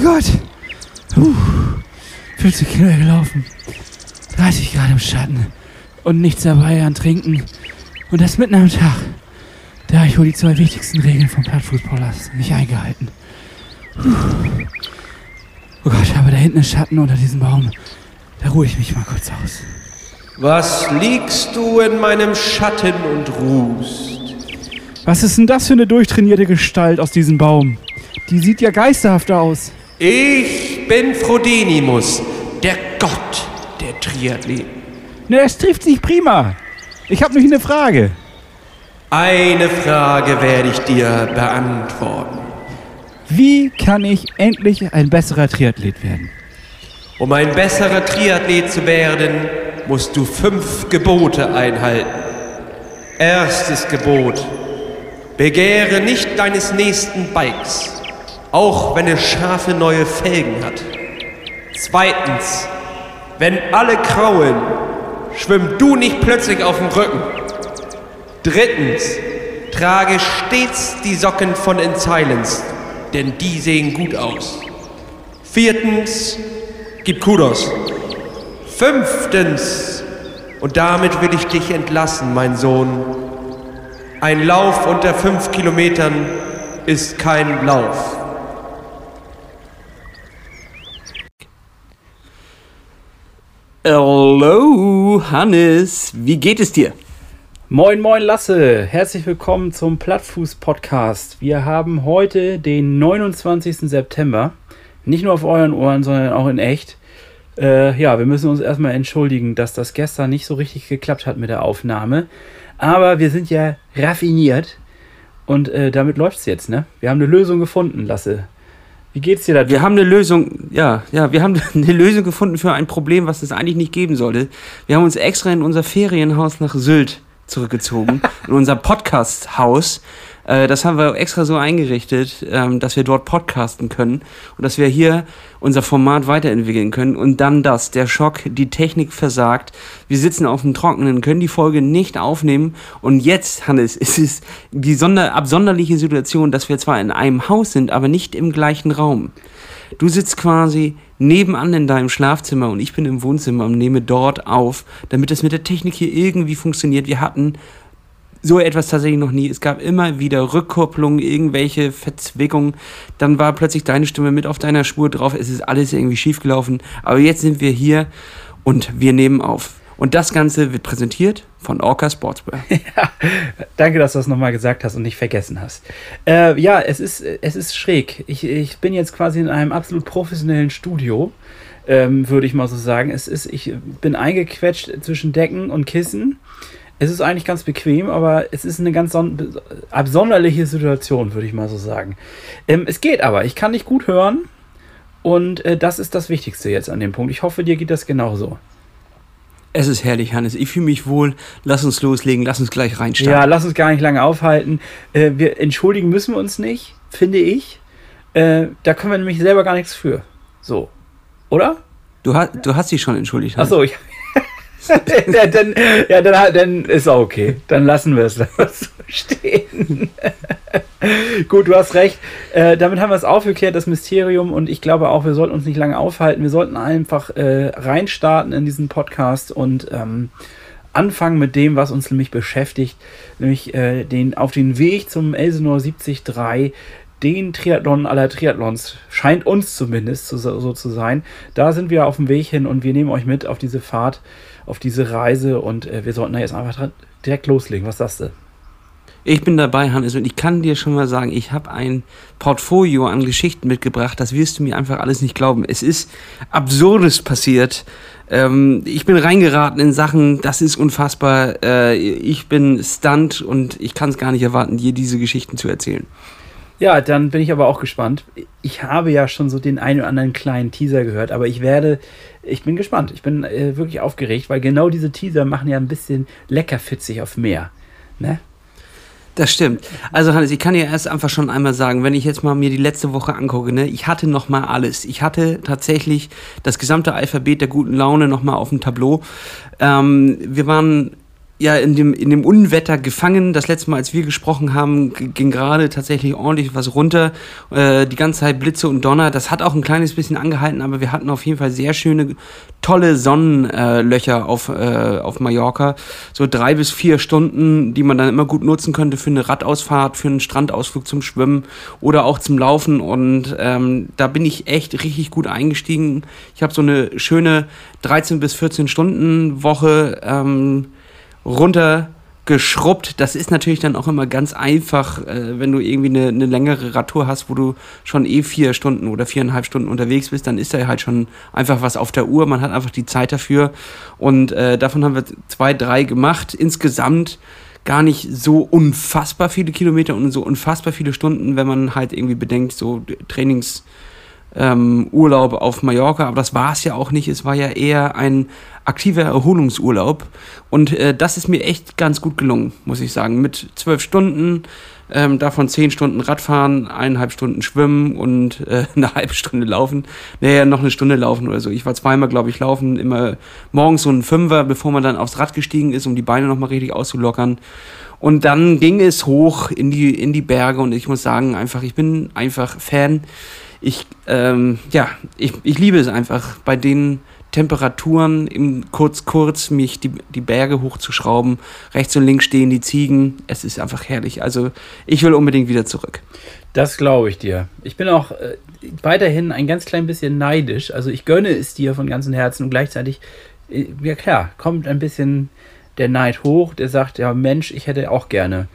Gott. Puh. 50 Kilometer gelaufen. 30 Grad im Schatten. Und nichts dabei an Trinken. Und das mitten am Tag. Da habe ich wohl die zwei wichtigsten Regeln vom Plattfußballers nicht eingehalten. Puh. Oh Gott, aber da hinten ist Schatten unter diesem Baum. Da ruhe ich mich mal kurz aus. Was liegst du in meinem Schatten und ruhst? Was ist denn das für eine durchtrainierte Gestalt aus diesem Baum? Die sieht ja geisterhaft aus. Ich bin Frodenimus, der Gott der Triathleten. Ne, es trifft sich prima. Ich habe nur eine Frage. Eine Frage werde ich dir beantworten. Wie kann ich endlich ein besserer Triathlet werden? Um ein besserer Triathlet zu werden, musst du fünf Gebote einhalten. Erstes Gebot. Begehre nicht deines nächsten Bikes, auch wenn es scharfe neue Felgen hat. Zweitens. Wenn alle kraulen, schwimm du nicht plötzlich auf dem Rücken. Drittens. Trage stets die Socken von In Silence, denn die sehen gut aus. Viertens. Gib Kudos. Fünftens, und damit will ich dich entlassen, mein Sohn. Ein Lauf unter fünf Kilometern ist kein Lauf. Hallo, Hannes. Wie geht es dir? Moin, moin, Lasse. Herzlich willkommen zum Plattfuß-Podcast. Wir haben heute den 29. September. Nicht nur auf euren Ohren, sondern auch in echt. Äh, ja, wir müssen uns erstmal entschuldigen, dass das gestern nicht so richtig geklappt hat mit der Aufnahme. Aber wir sind ja raffiniert und äh, damit läuft es jetzt, ne? Wir haben eine Lösung gefunden, Lasse. Wie geht's dir da? Wir haben eine Lösung, ja, ja, wir haben eine Lösung gefunden für ein Problem, was es eigentlich nicht geben sollte. Wir haben uns extra in unser Ferienhaus nach Sylt zurückgezogen, in unser Podcast-Haus. Äh, das haben wir extra so eingerichtet, ähm, dass wir dort podcasten können und dass wir hier unser Format weiterentwickeln können. Und dann das, der Schock, die Technik versagt. Wir sitzen auf dem Trockenen, können die Folge nicht aufnehmen. Und jetzt, Hannes, ist es die sonder absonderliche Situation, dass wir zwar in einem Haus sind, aber nicht im gleichen Raum. Du sitzt quasi nebenan in deinem Schlafzimmer und ich bin im Wohnzimmer und nehme dort auf, damit es mit der Technik hier irgendwie funktioniert. Wir hatten so etwas tatsächlich noch nie. Es gab immer wieder Rückkopplungen, irgendwelche Verzwickungen. Dann war plötzlich deine Stimme mit auf deiner Spur drauf. Es ist alles irgendwie schiefgelaufen. Aber jetzt sind wir hier und wir nehmen auf. Und das Ganze wird präsentiert von Orca Sportswear. ja, danke, dass du das nochmal gesagt hast und nicht vergessen hast. Äh, ja, es ist, es ist schräg. Ich, ich bin jetzt quasi in einem absolut professionellen Studio, ähm, würde ich mal so sagen. Es ist, ich bin eingequetscht zwischen Decken und Kissen. Es ist eigentlich ganz bequem, aber es ist eine ganz absonderliche Situation, würde ich mal so sagen. Ähm, es geht aber, ich kann dich gut hören und äh, das ist das Wichtigste jetzt an dem Punkt. Ich hoffe, dir geht das genauso. Es ist herrlich, Hannes. Ich fühle mich wohl. Lass uns loslegen. Lass uns gleich reinstarten. Ja, lass uns gar nicht lange aufhalten. Äh, wir entschuldigen müssen wir uns nicht, finde ich. Äh, da können wir nämlich selber gar nichts für. So. Oder? Du, hast, du hast dich schon entschuldigt. Achso, ich, ja, dann, ja dann, dann ist auch okay. Dann lassen wir es so stehen. Gut, du hast recht. Äh, damit haben wir es aufgeklärt, das Mysterium. Und ich glaube auch, wir sollten uns nicht lange aufhalten. Wir sollten einfach äh, reinstarten in diesen Podcast und ähm, anfangen mit dem, was uns nämlich beschäftigt, nämlich äh, den, auf den Weg zum Elsenor 73 den Triathlon aller Triathlons, scheint uns zumindest so, so, zu sein. Da sind wir auf dem Weg hin und wir nehmen euch mit auf diese Fahrt auf diese Reise und äh, wir sollten da jetzt einfach direkt loslegen. Was sagst du? Ich bin dabei, Hannes, und ich kann dir schon mal sagen, ich habe ein Portfolio an Geschichten mitgebracht. Das wirst du mir einfach alles nicht glauben. Es ist Absurdes passiert. Ähm, ich bin reingeraten in Sachen, das ist unfassbar. Äh, ich bin Stunt und ich kann es gar nicht erwarten, dir diese Geschichten zu erzählen. Ja, dann bin ich aber auch gespannt. Ich habe ja schon so den einen oder anderen kleinen Teaser gehört, aber ich werde, ich bin gespannt. Ich bin äh, wirklich aufgeregt, weil genau diese Teaser machen ja ein bisschen leckerfitzig auf mehr. Ne? Das stimmt. Also Hannes, ich kann dir erst einfach schon einmal sagen, wenn ich jetzt mal mir die letzte Woche angucke, ne, ich hatte noch mal alles. Ich hatte tatsächlich das gesamte Alphabet der guten Laune noch mal auf dem Tableau. Ähm, wir waren ja in dem, in dem Unwetter gefangen. Das letzte Mal, als wir gesprochen haben, ging gerade tatsächlich ordentlich was runter. Äh, die ganze Zeit Blitze und Donner. Das hat auch ein kleines bisschen angehalten, aber wir hatten auf jeden Fall sehr schöne, tolle Sonnenlöcher auf, äh, auf Mallorca. So drei bis vier Stunden, die man dann immer gut nutzen könnte für eine Radausfahrt, für einen Strandausflug zum Schwimmen oder auch zum Laufen. Und ähm, da bin ich echt richtig gut eingestiegen. Ich habe so eine schöne 13 bis 14 Stunden Woche. Ähm, runtergeschrubbt. Das ist natürlich dann auch immer ganz einfach, äh, wenn du irgendwie eine, eine, längere Radtour hast, wo du schon eh vier Stunden oder viereinhalb Stunden unterwegs bist, dann ist da halt schon einfach was auf der Uhr. Man hat einfach die Zeit dafür. Und äh, davon haben wir zwei, drei gemacht. Insgesamt gar nicht so unfassbar viele Kilometer und so unfassbar viele Stunden, wenn man halt irgendwie bedenkt, so Trainings ähm, Urlaub auf Mallorca, aber das war es ja auch nicht. Es war ja eher ein aktiver Erholungsurlaub. Und äh, das ist mir echt ganz gut gelungen, muss ich sagen. Mit zwölf Stunden, ähm, davon zehn Stunden Radfahren, eineinhalb Stunden Schwimmen und äh, eine halbe Stunde Laufen. Naja, noch eine Stunde laufen oder so. Ich war zweimal, glaube ich, laufen, immer morgens so ein Fünfer, bevor man dann aufs Rad gestiegen ist, um die Beine nochmal richtig auszulockern. Und dann ging es hoch in die, in die Berge und ich muss sagen, einfach, ich bin einfach Fan ich, ähm, ja, ich, ich liebe es einfach, bei den Temperaturen im kurz, kurz mich die, die Berge hochzuschrauben. Rechts und links stehen die Ziegen. Es ist einfach herrlich. Also ich will unbedingt wieder zurück. Das glaube ich dir. Ich bin auch äh, weiterhin ein ganz klein bisschen neidisch. Also ich gönne es dir von ganzem Herzen und gleichzeitig, äh, ja klar, kommt ein bisschen der Neid hoch, der sagt, ja Mensch, ich hätte auch gerne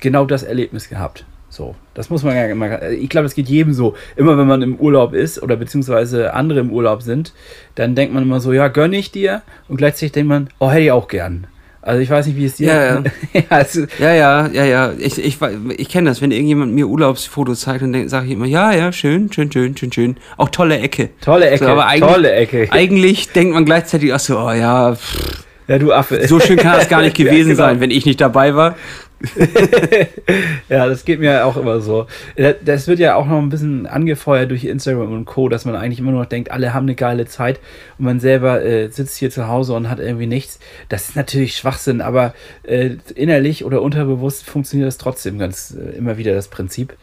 genau das Erlebnis gehabt. So, das muss man ja immer. Ich glaube, das geht jedem so. Immer wenn man im Urlaub ist oder beziehungsweise andere im Urlaub sind, dann denkt man immer so, ja, gönne ich dir. Und gleichzeitig denkt man, oh, hätte ich auch gern. Also ich weiß nicht, wie es dir. Ja, ja, ja, also ja, ja, ja, ja. Ich, ich, ich kenne das, wenn irgendjemand mir Urlaubsfotos zeigt, dann sage ich immer, ja, ja, schön, schön, schön, schön, schön. Auch tolle Ecke. Tolle Ecke. So, aber tolle Ecke. Eigentlich denkt man gleichzeitig auch so, oh ja. Pff, ja, du Affe. So schön kann das gar nicht gewesen ja, genau. sein, wenn ich nicht dabei war. ja, das geht mir auch immer so. Das wird ja auch noch ein bisschen angefeuert durch Instagram und Co., dass man eigentlich immer nur noch denkt, alle haben eine geile Zeit und man selber äh, sitzt hier zu Hause und hat irgendwie nichts. Das ist natürlich Schwachsinn, aber äh, innerlich oder unterbewusst funktioniert das trotzdem ganz äh, immer wieder das Prinzip.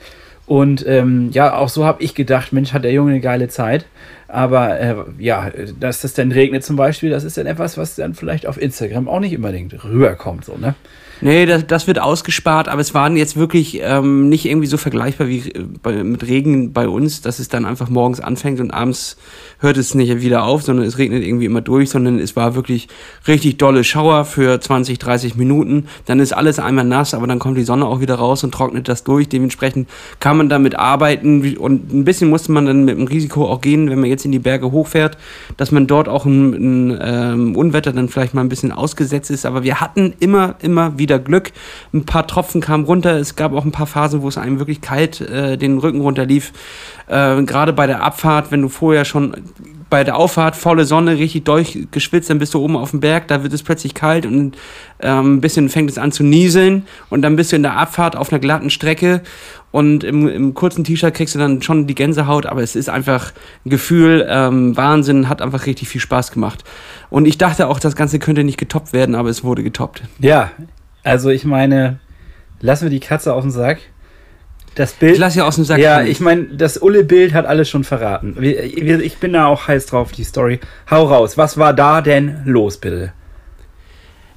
Und ähm, ja, auch so habe ich gedacht, Mensch, hat der Junge eine geile Zeit. Aber äh, ja, dass das dann regnet zum Beispiel, das ist dann etwas, was dann vielleicht auf Instagram auch nicht unbedingt rüberkommt, so, ne? Nee, das, das wird ausgespart, aber es waren jetzt wirklich ähm, nicht irgendwie so vergleichbar wie äh, bei, mit Regen bei uns, dass es dann einfach morgens anfängt und abends hört es nicht wieder auf, sondern es regnet irgendwie immer durch, sondern es war wirklich richtig dolle Schauer für 20, 30 Minuten. Dann ist alles einmal nass, aber dann kommt die Sonne auch wieder raus und trocknet das durch. Dementsprechend kann man damit arbeiten und ein bisschen musste man dann mit dem Risiko auch gehen, wenn man jetzt in die Berge hochfährt, dass man dort auch ein ähm, Unwetter dann vielleicht mal ein bisschen ausgesetzt ist. Aber wir hatten immer, immer wieder Glück. Ein paar Tropfen kamen runter. Es gab auch ein paar Phasen, wo es einem wirklich kalt äh, den Rücken runterlief. Äh, Gerade bei der Abfahrt, wenn du vorher schon bei der Auffahrt volle Sonne richtig durchgeschwitzt, dann bist du oben auf dem Berg, da wird es plötzlich kalt und ähm, ein bisschen fängt es an zu nieseln und dann bist du in der Abfahrt auf einer glatten Strecke und im, im kurzen T-Shirt kriegst du dann schon die Gänsehaut, aber es ist einfach ein Gefühl, ähm, Wahnsinn, hat einfach richtig viel Spaß gemacht. Und ich dachte auch, das Ganze könnte nicht getoppt werden, aber es wurde getoppt. Ja, also ich meine, lassen wir die Katze auf den Sack. Das Bild. Ich lasse ja aus dem Sack. Ja, ich meine, das Ulle-Bild hat alles schon verraten. Ich bin da auch heiß drauf, die Story. Hau raus. Was war da denn los, bitte?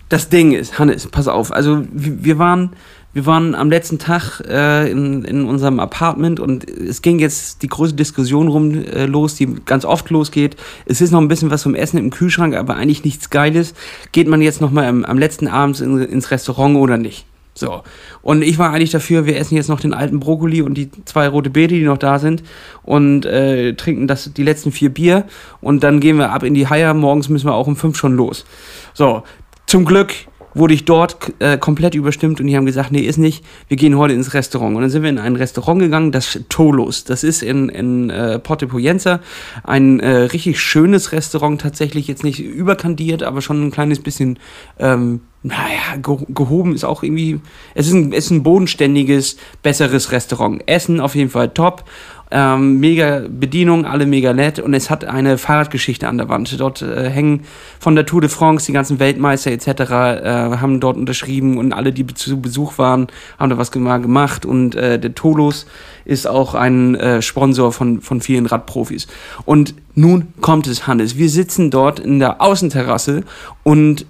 Das Ding ist, Hannes, pass auf. Also, wir waren, wir waren am letzten Tag äh, in, in unserem Apartment und es ging jetzt die große Diskussion rum äh, los, die ganz oft losgeht. Es ist noch ein bisschen was vom Essen im Kühlschrank, aber eigentlich nichts Geiles. Geht man jetzt nochmal am, am letzten Abend in, ins Restaurant oder nicht? So. Und ich war eigentlich dafür, wir essen jetzt noch den alten Brokkoli und die zwei rote Beete, die noch da sind und äh, trinken das, die letzten vier Bier und dann gehen wir ab in die Haier. Morgens müssen wir auch um fünf schon los. So. Zum Glück wurde ich dort äh, komplett überstimmt und die haben gesagt, nee, ist nicht, wir gehen heute ins Restaurant. Und dann sind wir in ein Restaurant gegangen, das Tolos. Das ist in, in äh, Porte Poyenza ein äh, richtig schönes Restaurant, tatsächlich jetzt nicht überkandiert, aber schon ein kleines bisschen ähm, naja, gehoben ist auch irgendwie, es ist ein, ist ein bodenständiges, besseres Restaurant. Essen auf jeden Fall top. Ähm, mega Bedienung, alle mega nett und es hat eine Fahrradgeschichte an der Wand. Dort äh, hängen von der Tour de France die ganzen Weltmeister etc. Äh, haben dort unterschrieben und alle, die zu Besuch waren, haben da was gemacht und äh, der Tolos ist auch ein äh, Sponsor von, von vielen Radprofis. Und nun kommt es, Hannes. Wir sitzen dort in der Außenterrasse und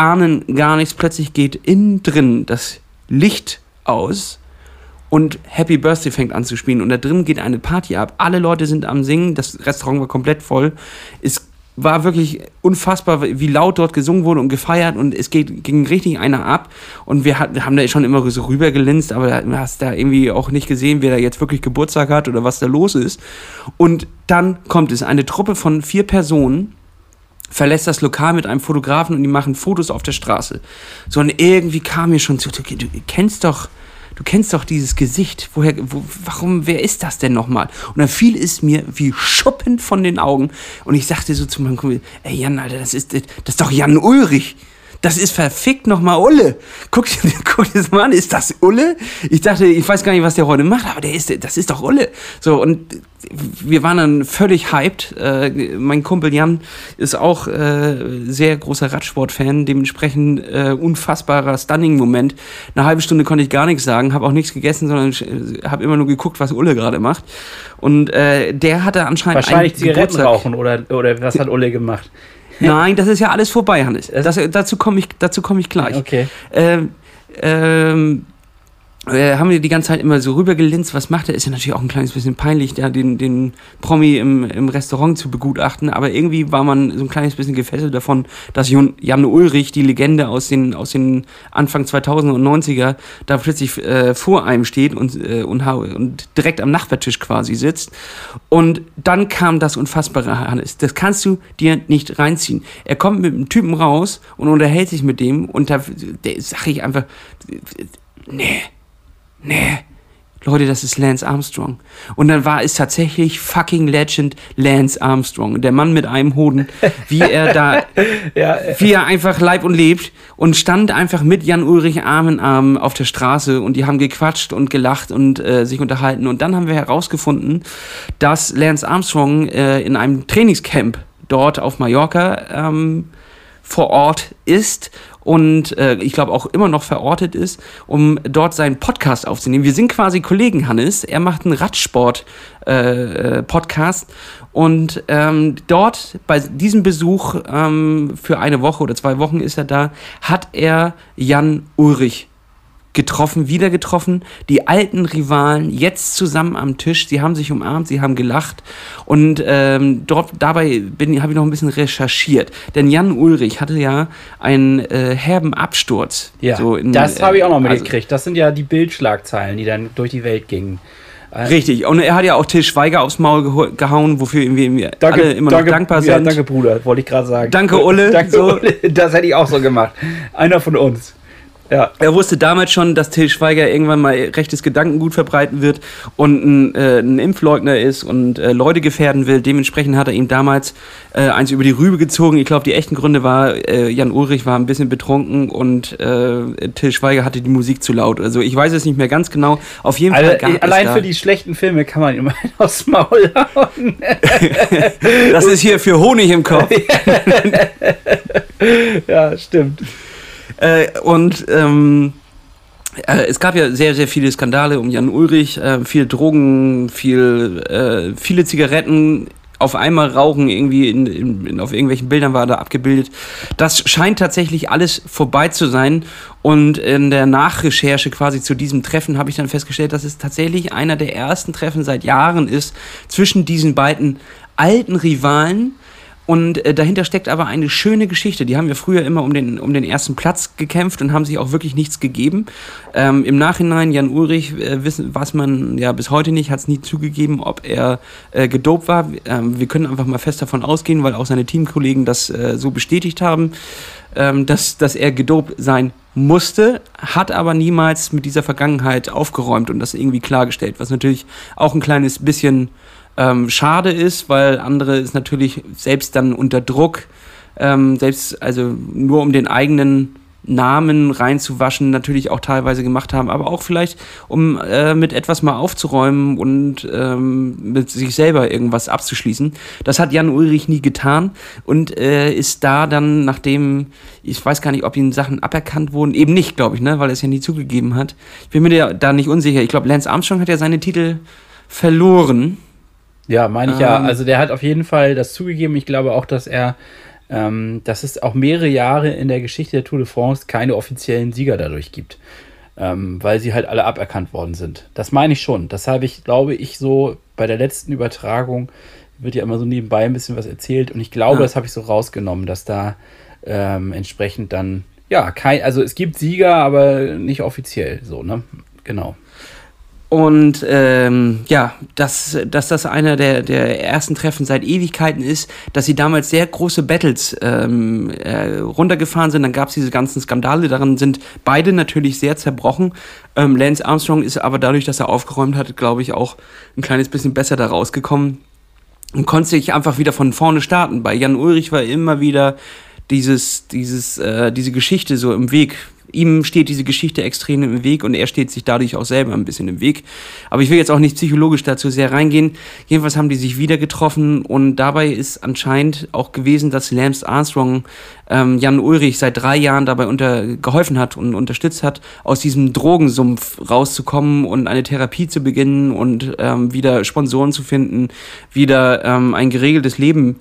ahnen gar nichts. Plötzlich geht innen drin das Licht aus und Happy Birthday fängt an zu spielen und da drin geht eine Party ab. Alle Leute sind am Singen, das Restaurant war komplett voll. Es war wirklich unfassbar, wie laut dort gesungen wurde und gefeiert und es geht, ging richtig einer ab und wir, hat, wir haben da schon immer so rübergelinst, aber du hast da irgendwie auch nicht gesehen, wer da jetzt wirklich Geburtstag hat oder was da los ist. Und dann kommt es, eine Truppe von vier Personen verlässt das Lokal mit einem Fotografen und die machen Fotos auf der Straße. So und irgendwie kam mir schon zu, du, du kennst doch du kennst doch dieses Gesicht. Woher, wo, warum, wer ist das denn nochmal? Und dann fiel es mir wie Schuppen von den Augen. Und ich sagte so zu meinem Kumpel, ey Jan, Alter, das ist, das ist doch Jan Ulrich. Das ist verfickt nochmal Ulle. Guck, guck das mal an, ist das Ulle? Ich dachte, ich weiß gar nicht, was der heute macht, aber der ist, das ist doch Ulle. So, und wir waren dann völlig hyped. Äh, mein Kumpel Jan ist auch äh, sehr großer Radsport-Fan, dementsprechend äh, unfassbarer Stunning-Moment. Eine halbe Stunde konnte ich gar nichts sagen, habe auch nichts gegessen, sondern habe immer nur geguckt, was Ulle gerade macht. Und äh, der hatte anscheinend wahrscheinlich Zigaretten rauchen oder oder was hat Ulle gemacht? Nein, das ist ja alles vorbei, Hannes. Das, dazu komme ich, komm ich gleich. Okay. Ähm, ähm, äh, haben wir die ganze Zeit immer so rübergelinst, was macht er? Ist ja natürlich auch ein kleines bisschen peinlich, da den, den Promi im, im Restaurant zu begutachten, aber irgendwie war man so ein kleines bisschen gefesselt davon, dass Jan Ulrich, die Legende aus den, aus den Anfang 2090er, da plötzlich äh, vor einem steht und, äh, und, und direkt am Nachbartisch quasi sitzt. Und dann kam das Unfassbare, Hannes. Das kannst du dir nicht reinziehen. Er kommt mit einem Typen raus und unterhält sich mit dem und da sag ich einfach, nee nee, Leute, das ist Lance Armstrong. Und dann war es tatsächlich fucking Legend Lance Armstrong. Der Mann mit einem Hoden, wie er da, ja, wie er einfach leib und lebt und stand einfach mit Jan Ulrich Arm in Arm auf der Straße und die haben gequatscht und gelacht und äh, sich unterhalten. Und dann haben wir herausgefunden, dass Lance Armstrong äh, in einem Trainingscamp dort auf Mallorca ähm, vor Ort ist und äh, ich glaube auch immer noch verortet ist, um dort seinen Podcast aufzunehmen. Wir sind quasi Kollegen, Hannes. Er macht einen Radsport-Podcast äh, äh und ähm, dort bei diesem Besuch ähm, für eine Woche oder zwei Wochen ist er da, hat er Jan Ulrich getroffen, wieder getroffen. Die alten Rivalen jetzt zusammen am Tisch. Sie haben sich umarmt, sie haben gelacht. Und ähm, dort, dabei habe ich noch ein bisschen recherchiert. Denn Jan Ulrich hatte ja einen äh, herben Absturz. Ja, so in, das habe ich auch noch also mitgekriegt. Also, das sind ja die Bildschlagzeilen, die dann durch die Welt gingen. Richtig, und er hat ja auch Till Schweiger aufs Maul gehauen, wofür wir danke, alle immer noch danke, dankbar sind. Ja, danke, Bruder, wollte ich gerade sagen. Danke, Ulle. danke, so. Ulle. Das hätte ich auch so gemacht. Einer von uns. Ja. Er wusste damals schon, dass Till Schweiger irgendwann mal rechtes Gedankengut verbreiten wird und ein, äh, ein Impfleugner ist und äh, Leute gefährden will. Dementsprechend hat er ihm damals äh, eins über die Rübe gezogen. Ich glaube, die echten Gründe war, äh, Jan Ulrich war ein bisschen betrunken und äh, Till Schweiger hatte die Musik zu laut. Also ich weiß es nicht mehr ganz genau. Auf jeden Fall. Also, allein für die schlechten Filme kann man immer aufs Maul hauen. das ist hier für Honig im Kopf. ja, stimmt. Äh, und ähm, äh, es gab ja sehr, sehr viele Skandale um Jan Ulrich, äh, viel Drogen, viel, äh, viele Zigaretten auf einmal rauchen, irgendwie in, in, in, auf irgendwelchen Bildern war da abgebildet. Das scheint tatsächlich alles vorbei zu sein. Und in der Nachrecherche quasi zu diesem Treffen habe ich dann festgestellt, dass es tatsächlich einer der ersten Treffen seit Jahren ist zwischen diesen beiden alten Rivalen, und äh, dahinter steckt aber eine schöne Geschichte. Die haben wir früher immer um den, um den ersten Platz gekämpft und haben sich auch wirklich nichts gegeben. Ähm, Im Nachhinein, Jan Ulrich, äh, wissen, was man ja bis heute nicht, hat es nie zugegeben, ob er äh, gedopt war. Ähm, wir können einfach mal fest davon ausgehen, weil auch seine Teamkollegen das äh, so bestätigt haben, ähm, dass, dass er gedopt sein musste, hat aber niemals mit dieser Vergangenheit aufgeräumt und das irgendwie klargestellt, was natürlich auch ein kleines bisschen ähm, schade ist, weil andere ist natürlich selbst dann unter Druck, ähm, selbst also nur um den eigenen Namen reinzuwaschen, natürlich auch teilweise gemacht haben, aber auch vielleicht, um äh, mit etwas mal aufzuräumen und ähm, mit sich selber irgendwas abzuschließen. Das hat Jan Ulrich nie getan und äh, ist da dann, nachdem, ich weiß gar nicht, ob ihm Sachen aberkannt wurden, eben nicht, glaube ich, ne, weil er es ja nie zugegeben hat. Ich bin mir da nicht unsicher. Ich glaube, Lance Armstrong hat ja seine Titel verloren. Ja, meine ich ähm, ja. Also der hat auf jeden Fall das zugegeben. Ich glaube auch, dass er ähm, dass es auch mehrere Jahre in der Geschichte der Tour de France keine offiziellen Sieger dadurch gibt. Ähm, weil sie halt alle aberkannt worden sind. Das meine ich schon. Das habe ich, glaube ich, so bei der letzten Übertragung wird ja immer so nebenbei ein bisschen was erzählt und ich glaube, ja. das habe ich so rausgenommen, dass da ähm, entsprechend dann, ja, kein, also es gibt Sieger, aber nicht offiziell so, ne? Genau. Und ähm, ja, dass, dass das einer der, der ersten Treffen seit Ewigkeiten ist, dass sie damals sehr große Battles ähm, äh, runtergefahren sind. Dann gab es diese ganzen Skandale, daran sind beide natürlich sehr zerbrochen. Ähm, Lance Armstrong ist aber dadurch, dass er aufgeräumt hat, glaube ich, auch ein kleines bisschen besser da rausgekommen und konnte sich einfach wieder von vorne starten. Bei Jan Ulrich war immer wieder dieses, dieses, äh, diese Geschichte so im Weg ihm steht diese Geschichte extrem im Weg und er steht sich dadurch auch selber ein bisschen im Weg. Aber ich will jetzt auch nicht psychologisch dazu sehr reingehen. Jedenfalls haben die sich wieder getroffen und dabei ist anscheinend auch gewesen, dass Lance Armstrong ähm, Jan Ulrich seit drei Jahren dabei unter, geholfen hat und unterstützt hat, aus diesem Drogensumpf rauszukommen und eine Therapie zu beginnen und ähm, wieder Sponsoren zu finden, wieder ähm, ein geregeltes Leben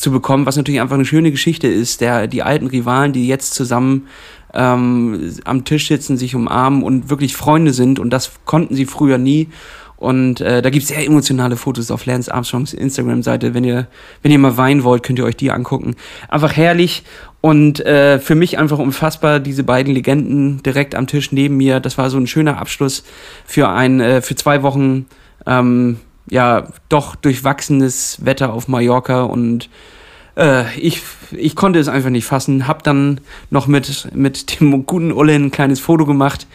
zu bekommen, was natürlich einfach eine schöne Geschichte ist. Der, die alten Rivalen, die jetzt zusammen ähm, am Tisch sitzen, sich umarmen und wirklich Freunde sind. Und das konnten sie früher nie. Und äh, da gibt es sehr emotionale Fotos auf Lance Armstrongs Instagram-Seite. Wenn ihr, wenn ihr mal weinen wollt, könnt ihr euch die angucken. Einfach herrlich und äh, für mich einfach unfassbar, diese beiden Legenden direkt am Tisch neben mir. Das war so ein schöner Abschluss für ein, äh, für zwei Wochen, ähm, ja, doch durchwachsenes Wetter auf Mallorca und äh, ich, ich konnte es einfach nicht fassen. Hab dann noch mit, mit dem guten Ulle ein kleines Foto gemacht.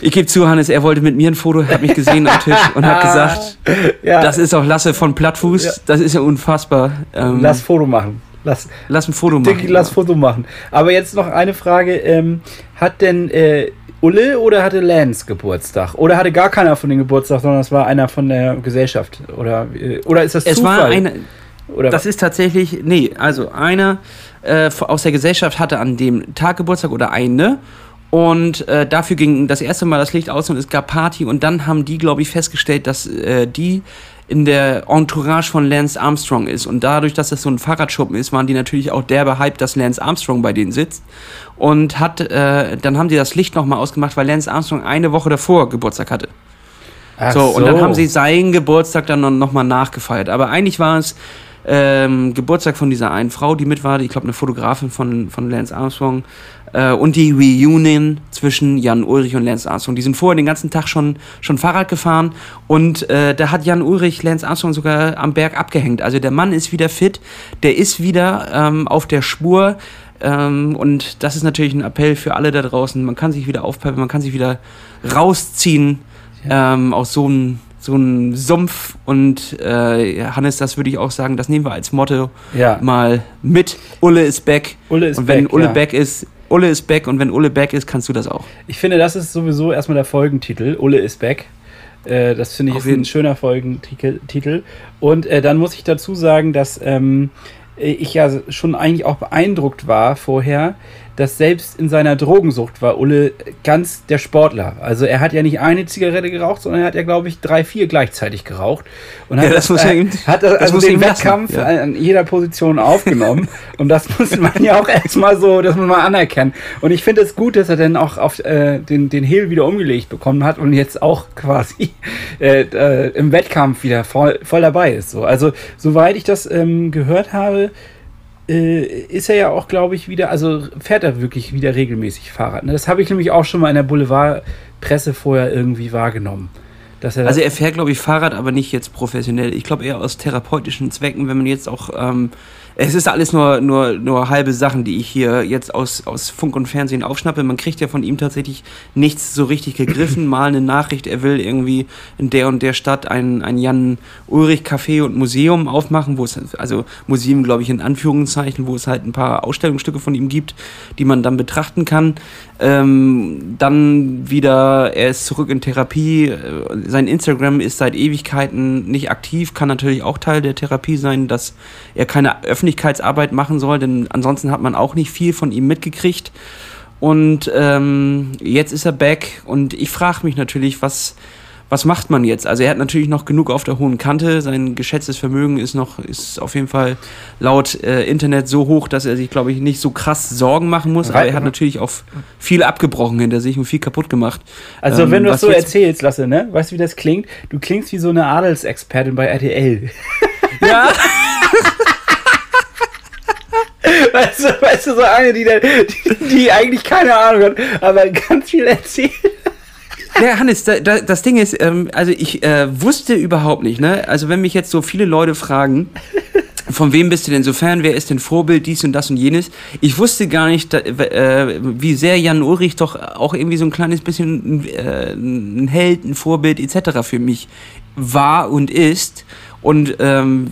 Ich gebe zu, Hannes, er wollte mit mir ein Foto, hat mich gesehen am Tisch und hat gesagt, ja. das ist auch Lasse von Plattfuß, ja. das ist ja unfassbar. Ähm, lass Foto machen. Lass, lass ein Foto machen. Dick, lass Foto machen. Aber jetzt noch eine Frage. Ähm, hat denn äh, Ulle oder hatte Lance Geburtstag? Oder hatte gar keiner von den Geburtstag, sondern es war einer von der Gesellschaft? Oder, äh, oder ist das es Zufall? War eine, oder das ist tatsächlich, nee, also einer äh, aus der Gesellschaft hatte an dem Tag Geburtstag oder eine. Und äh, dafür ging das erste Mal das Licht aus und es gab Party. Und dann haben die, glaube ich, festgestellt, dass äh, die in der Entourage von Lance Armstrong ist. Und dadurch, dass das so ein Fahrradschuppen ist, waren die natürlich auch derbe Hype, dass Lance Armstrong bei denen sitzt. Und hat, äh, dann haben die das Licht nochmal ausgemacht, weil Lance Armstrong eine Woche davor Geburtstag hatte. So, so, und dann haben sie seinen Geburtstag dann nochmal nachgefeiert. Aber eigentlich war es ähm, Geburtstag von dieser einen Frau, die mit war, ich glaube eine Fotografin von, von Lance Armstrong äh, und die Reunion zwischen Jan Ulrich und Lance Armstrong. Die sind vorher den ganzen Tag schon, schon Fahrrad gefahren und äh, da hat Jan Ulrich Lance Armstrong sogar am Berg abgehängt. Also der Mann ist wieder fit, der ist wieder ähm, auf der Spur. Ähm, und das ist natürlich ein Appell für alle da draußen. Man kann sich wieder aufpeppen, man kann sich wieder rausziehen ja. ähm, aus so einem so ein Sumpf und äh, Hannes, das würde ich auch sagen, das nehmen wir als Motto ja. mal mit. Ulle ist back. Ulle ist und wenn back, Ulle ja. back ist, Ulle ist back und wenn Ulle back ist, kannst du das auch. Ich finde, das ist sowieso erstmal der Folgentitel. Ulle ist back. Äh, das finde ich ist ein schöner Folgentitel. Und äh, dann muss ich dazu sagen, dass ähm, ich ja schon eigentlich auch beeindruckt war vorher, dass selbst in seiner Drogensucht war Ulle ganz der Sportler. Also er hat ja nicht eine Zigarette geraucht, sondern er hat ja, glaube ich, drei, vier gleichzeitig geraucht. Und hat ja, das, das, muss äh, ihm, hat das, also den Wettkampf ja. an jeder Position aufgenommen. und das muss man ja auch erstmal so, das muss man anerkennen. Und ich finde es gut, dass er dann auch auf äh, den, den Hill wieder umgelegt bekommen hat und jetzt auch quasi äh, äh, im Wettkampf wieder voll, voll dabei ist. So. Also, soweit ich das ähm, gehört habe, äh, ist er ja auch, glaube ich, wieder, also fährt er wirklich wieder regelmäßig Fahrrad. Ne? Das habe ich nämlich auch schon mal in der Boulevardpresse vorher irgendwie wahrgenommen. Er Also er fährt, glaube ich, Fahrrad, aber nicht jetzt professionell. Ich glaube eher aus therapeutischen Zwecken, wenn man jetzt auch. Ähm, es ist alles nur, nur, nur halbe Sachen, die ich hier jetzt aus, aus Funk und Fernsehen aufschnappe. Man kriegt ja von ihm tatsächlich nichts so richtig gegriffen. Mal eine Nachricht, er will irgendwie in der und der Stadt ein, ein Jan-Ulrich-Café und Museum aufmachen, wo es, also Museum, glaube ich, in Anführungszeichen, wo es halt ein paar Ausstellungsstücke von ihm gibt, die man dann betrachten kann. Ähm, dann wieder, er ist zurück in Therapie. Äh, Sein Instagram ist seit Ewigkeiten nicht aktiv, kann natürlich auch Teil der Therapie sein, dass er keine Öffentlichkeitsarbeit machen soll, denn ansonsten hat man auch nicht viel von ihm mitgekriegt. Und ähm, jetzt ist er back und ich frage mich natürlich, was, was macht man jetzt? Also er hat natürlich noch genug auf der hohen Kante. Sein geschätztes Vermögen ist noch, ist auf jeden Fall laut äh, Internet so hoch, dass er sich, glaube ich, nicht so krass Sorgen machen muss. Aber er hat natürlich auch viel abgebrochen hinter sich und viel kaputt gemacht. Also, Ähm, wenn du das so erzählst, Lasse, ne? Weißt du, wie das klingt? Du klingst wie so eine Adelsexpertin bei RTL. Ja, Weißt du, weißt du so eine, die, dann- die, die eigentlich keine Ahnung hat, aber ganz viel erzählt. Ja, Hannes, da, da, das Ding ist, ähm, also ich äh, wusste überhaupt nicht, ne? Also wenn mich jetzt so viele Leute fragen, von wem bist du denn so Fan, wer ist denn Vorbild, dies und das und jenes, ich wusste gar nicht, da, äh, wie sehr Jan Ulrich doch auch irgendwie so ein kleines bisschen äh, ein Held, ein Vorbild etc. für mich war und ist. Und ähm,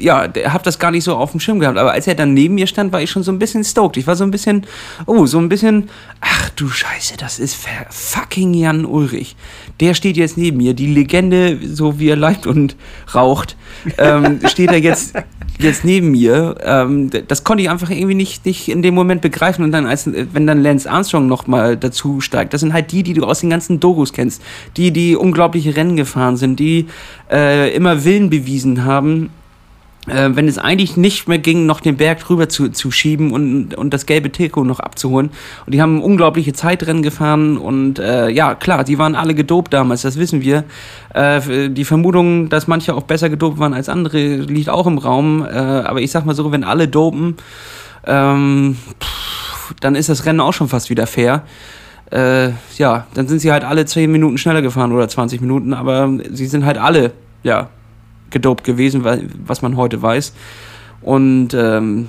ja, habe das gar nicht so auf dem Schirm gehabt. Aber als er dann neben mir stand, war ich schon so ein bisschen stoked. Ich war so ein bisschen, oh, so ein bisschen, ach du Scheiße, das ist fucking Jan Ulrich. Der steht jetzt neben mir. Die Legende, so wie er leibt und raucht, ähm, steht er jetzt, jetzt neben mir. Ähm, das konnte ich einfach irgendwie nicht, nicht in dem Moment begreifen. Und dann, als, wenn dann Lance Armstrong nochmal dazu steigt, das sind halt die, die du aus den ganzen Dokus kennst. Die, die unglaubliche Rennen gefahren sind, die äh, immer Willen bewiesen haben äh, wenn es eigentlich nicht mehr ging, noch den Berg drüber zu, zu schieben und, und das gelbe Trikot noch abzuholen. Und die haben unglaubliche Zeitrennen gefahren und äh, ja, klar, die waren alle gedopt damals, das wissen wir. Äh, die Vermutung, dass manche auch besser gedopt waren als andere, liegt auch im Raum. Äh, aber ich sag mal so, wenn alle dopen, ähm, pff, dann ist das Rennen auch schon fast wieder fair. Äh, ja, dann sind sie halt alle 10 Minuten schneller gefahren oder 20 Minuten, aber sie sind halt alle, ja, gedopt gewesen, was man heute weiß. Und ähm,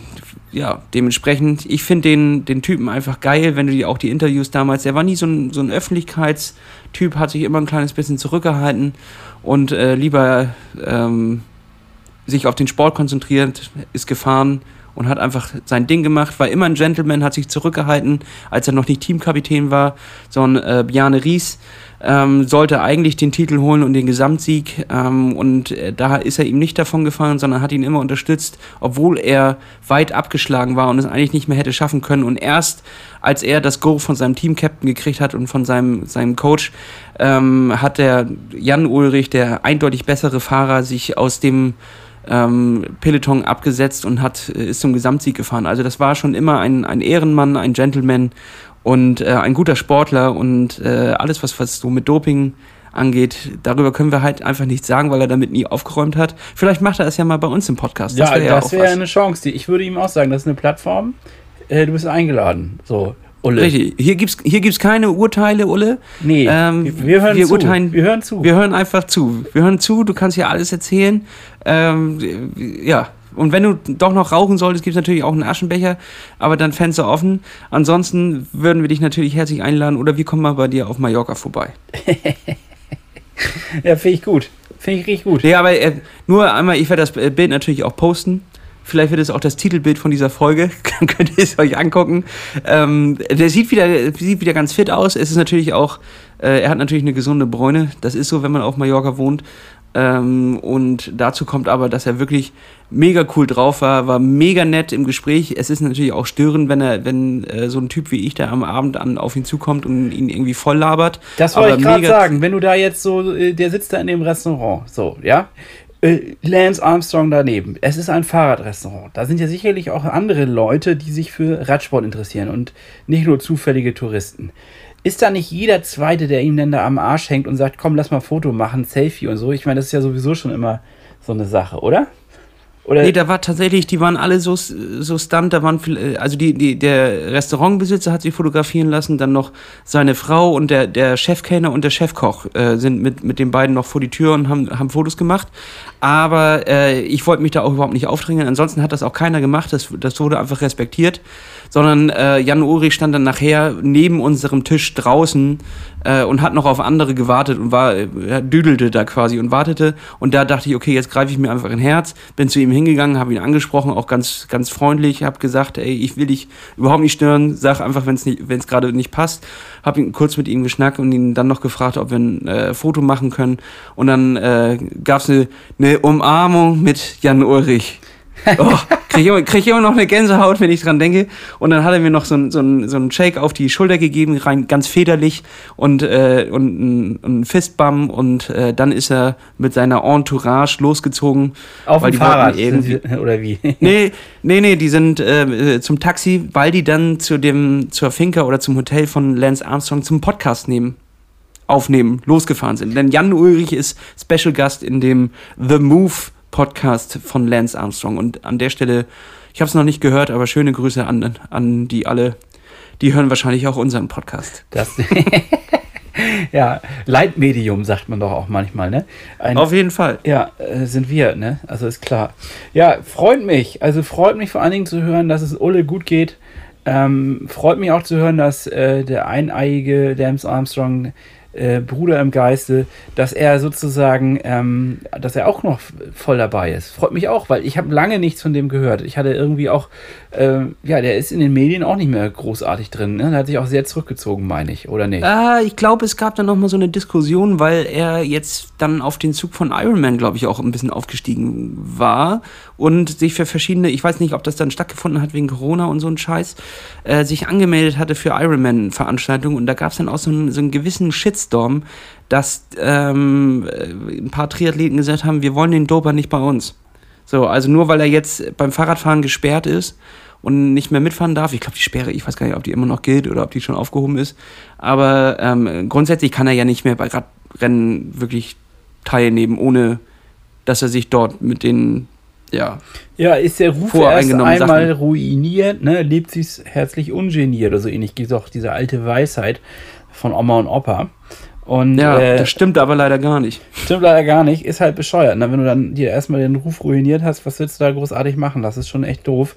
ja, dementsprechend, ich finde den, den Typen einfach geil, wenn du dir auch die Interviews damals, der war nie so ein, so ein Öffentlichkeitstyp, hat sich immer ein kleines bisschen zurückgehalten und äh, lieber ähm, sich auf den Sport konzentriert, ist gefahren und hat einfach sein Ding gemacht, war immer ein Gentleman, hat sich zurückgehalten, als er noch nicht Teamkapitän war, sondern äh, Bjarne Ries ähm, sollte eigentlich den Titel holen und den Gesamtsieg ähm, und äh, da ist er ihm nicht davon gefahren, sondern hat ihn immer unterstützt, obwohl er weit abgeschlagen war und es eigentlich nicht mehr hätte schaffen können und erst als er das Go von seinem Teamcaptain gekriegt hat und von seinem, seinem Coach, ähm, hat der Jan Ulrich, der eindeutig bessere Fahrer, sich aus dem ähm, Peloton abgesetzt und hat, äh, ist zum Gesamtsieg gefahren. Also das war schon immer ein, ein Ehrenmann, ein Gentleman und äh, ein guter Sportler und äh, alles, was, was so mit Doping angeht, darüber können wir halt einfach nichts sagen, weil er damit nie aufgeräumt hat. Vielleicht macht er es ja mal bei uns im Podcast. Ja, wär das wäre eine Chance. Die, ich würde ihm auch sagen, das ist eine Plattform. Äh, du bist eingeladen. So, Ulle. Richtig. Hier gibt's hier gibt's keine Urteile, Ulle. Nee, Ähm, wir, wir hören wir zu. urteilen- wir hören zu. Wir hören einfach zu. Wir hören zu, du kannst hier alles erzählen. Ähm, ja. Und wenn du doch noch rauchen solltest, gibt es natürlich auch einen Aschenbecher, aber dann Fenster offen. Ansonsten würden wir dich natürlich herzlich einladen oder wir kommen mal bei dir auf Mallorca vorbei. ja, finde ich gut. Finde ich richtig gut. Nee, aber äh, nur einmal, ich werde das äh, Bild natürlich auch posten. Vielleicht wird es auch das Titelbild von dieser Folge. Dann könnt ihr es euch angucken. Ähm, der sieht wieder, sieht wieder ganz fit aus. Es ist natürlich auch, äh, er hat natürlich eine gesunde Bräune. Das ist so, wenn man auf Mallorca wohnt. Ähm, und dazu kommt aber, dass er wirklich mega cool drauf war, war mega nett im Gespräch. Es ist natürlich auch störend, wenn er, wenn äh, so ein Typ wie ich da am Abend an auf ihn zukommt und ihn irgendwie voll labert. Das wollte ich gerade sagen. Wenn du da jetzt so, äh, der sitzt da in dem Restaurant, so, ja. Äh, Lance Armstrong daneben. Es ist ein Fahrradrestaurant. Da sind ja sicherlich auch andere Leute, die sich für Radsport interessieren und nicht nur zufällige Touristen. Ist da nicht jeder Zweite, der ihm denn da am Arsch hängt und sagt, komm, lass mal Foto machen, Selfie und so? Ich meine, das ist ja sowieso schon immer so eine Sache, oder? Oder Nee, da war tatsächlich, die waren alle so, so stunt, da waren viel, also die, die, der Restaurantbesitzer hat sich fotografieren lassen, dann noch seine Frau und der, der Chefkellner und der Chefkoch äh, sind mit, mit den beiden noch vor die Tür und haben, haben Fotos gemacht. Aber äh, ich wollte mich da auch überhaupt nicht aufdrängen. Ansonsten hat das auch keiner gemacht, das, das wurde einfach respektiert. Sondern äh, Jan Ulrich stand dann nachher neben unserem Tisch draußen äh, und hat noch auf andere gewartet und war, äh, düdelte da quasi und wartete. Und da dachte ich, okay, jetzt greife ich mir einfach ein Herz, bin zu ihm hingegangen, habe ihn angesprochen, auch ganz, ganz freundlich, habe gesagt, ey, ich will dich überhaupt nicht stören, sag einfach, wenn es nicht, wenn gerade nicht passt. Habe ihn kurz mit ihm geschnackt und ihn dann noch gefragt, ob wir ein äh, Foto machen können. Und dann äh, gab es eine, eine Umarmung mit Jan Ulrich. Oh, krieg, ich immer, krieg ich immer noch eine Gänsehaut, wenn ich dran denke. Und dann hat er mir noch so ein, so ein, so ein Shake auf die Schulter gegeben, rein ganz federlich und, äh, und ein, ein Fistbum. Und äh, dann ist er mit seiner Entourage losgezogen. auf dem Fahrrad irgendwie- sind sie, oder wie? Nee, nee, nee, die sind äh, äh, zum Taxi, weil die dann zu dem, zur Finca oder zum Hotel von Lance Armstrong zum Podcast nehmen, aufnehmen, losgefahren sind. Denn Jan Ulrich ist Special Gast in dem The Move Podcast von Lance Armstrong. Und an der Stelle, ich habe es noch nicht gehört, aber schöne Grüße an, an die alle. Die hören wahrscheinlich auch unseren Podcast. Das, ja, Leitmedium sagt man doch auch manchmal, ne? Ein, Auf jeden Fall. Ja, äh, sind wir, ne? Also ist klar. Ja, freut mich. Also freut mich vor allen Dingen zu hören, dass es Ulle gut geht. Ähm, freut mich auch zu hören, dass äh, der eineiige Lance Armstrong äh, Bruder im Geiste, dass er sozusagen, ähm, dass er auch noch voll dabei ist. Freut mich auch, weil ich habe lange nichts von dem gehört. Ich hatte irgendwie auch, äh, ja, der ist in den Medien auch nicht mehr großartig drin. Ne? Der hat sich auch sehr zurückgezogen, meine ich, oder nicht? Ah, ich glaube, es gab dann noch mal so eine Diskussion, weil er jetzt dann auf den Zug von Iron Man, glaube ich, auch ein bisschen aufgestiegen war und sich für verschiedene, ich weiß nicht, ob das dann stattgefunden hat wegen Corona und so ein Scheiß, äh, sich angemeldet hatte für Iron Man Veranstaltungen und da gab es dann auch so einen, so einen gewissen Shitstorm, dass ähm, äh, ein paar Triathleten gesagt haben, wir wollen den Doper nicht bei uns. So, also nur weil er jetzt beim Fahrradfahren gesperrt ist und nicht mehr mitfahren darf. Ich glaube, die Sperre, ich weiß gar nicht, ob die immer noch gilt oder ob die schon aufgehoben ist. Aber ähm, grundsätzlich kann er ja nicht mehr bei Radrennen wirklich teilnehmen, ohne dass er sich dort mit den, ja, Ja, ist der Ruf erst einmal Sachen. ruiniert, ne, lebt sich's herzlich ungeniert oder so ähnlich. Gibt auch diese alte Weisheit von Oma und Opa. Und ja, äh, das stimmt aber leider gar nicht. stimmt leider gar nicht, ist halt bescheuert. Ne? Wenn du dann dir erstmal den Ruf ruiniert hast, was willst du da großartig machen? Das ist schon echt doof.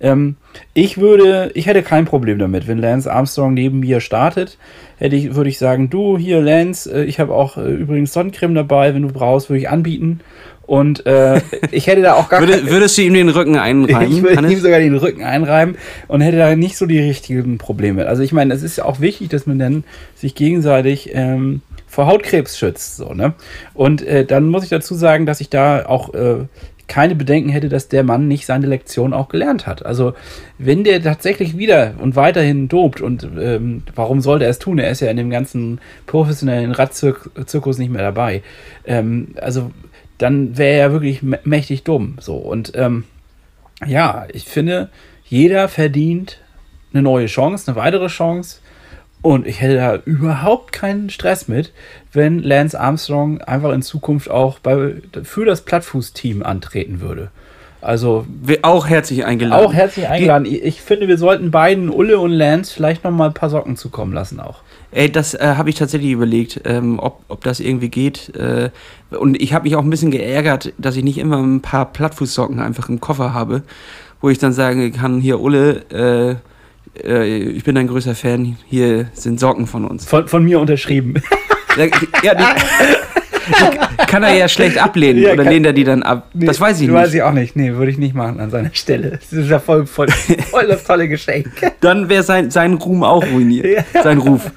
Ähm, ich würde, ich hätte kein Problem damit, wenn Lance Armstrong neben mir startet, hätte ich, würde ich sagen, du hier Lance, äh, ich habe auch äh, übrigens Sonnencreme dabei, wenn du brauchst, würde ich anbieten. Und äh, ich hätte da auch gar Würde, würdest du ihm den Rücken einreiben? ich würde Hannes? ihm sogar den Rücken einreiben und hätte da nicht so die richtigen Probleme. Also ich meine, es ist ja auch wichtig, dass man dann sich gegenseitig ähm, vor Hautkrebs schützt. So, ne? Und äh, dann muss ich dazu sagen, dass ich da auch äh, keine Bedenken hätte, dass der Mann nicht seine Lektion auch gelernt hat. Also wenn der tatsächlich wieder und weiterhin dopt und ähm, warum sollte er es tun? Er ist ja in dem ganzen professionellen Radzirkus nicht mehr dabei. Ähm, also dann wäre er wirklich mä- mächtig dumm. So und ähm, ja, ich finde, jeder verdient eine neue Chance, eine weitere Chance. Und ich hätte da überhaupt keinen Stress mit, wenn Lance Armstrong einfach in Zukunft auch bei, für das Plattfuß-Team antreten würde. Also auch herzlich eingeladen. auch herzlich eingeladen. Ich ich finde, wir sollten beiden, Ulle und Lance, vielleicht noch mal ein paar Socken zukommen lassen auch. Ey, das äh, habe ich tatsächlich überlegt, ähm, ob, ob das irgendwie geht. Äh, und ich habe mich auch ein bisschen geärgert, dass ich nicht immer ein paar Plattfußsocken einfach im Koffer habe, wo ich dann sagen kann, hier Ulle, äh, äh, ich bin ein größer Fan, hier sind Socken von uns. Von, von mir unterschrieben. Ja, die kann er ja schlecht ablehnen Ja, oder kann- lehnt er die dann ab? das weiß ich nicht. Weiß ich auch nicht. Nee, würde ich nicht machen an seiner Stelle. Das ist ja voll, voll, voll das tolle Geschenk. Dann wäre sein, sein Ruhm auch ruiniert. Sein Ruf.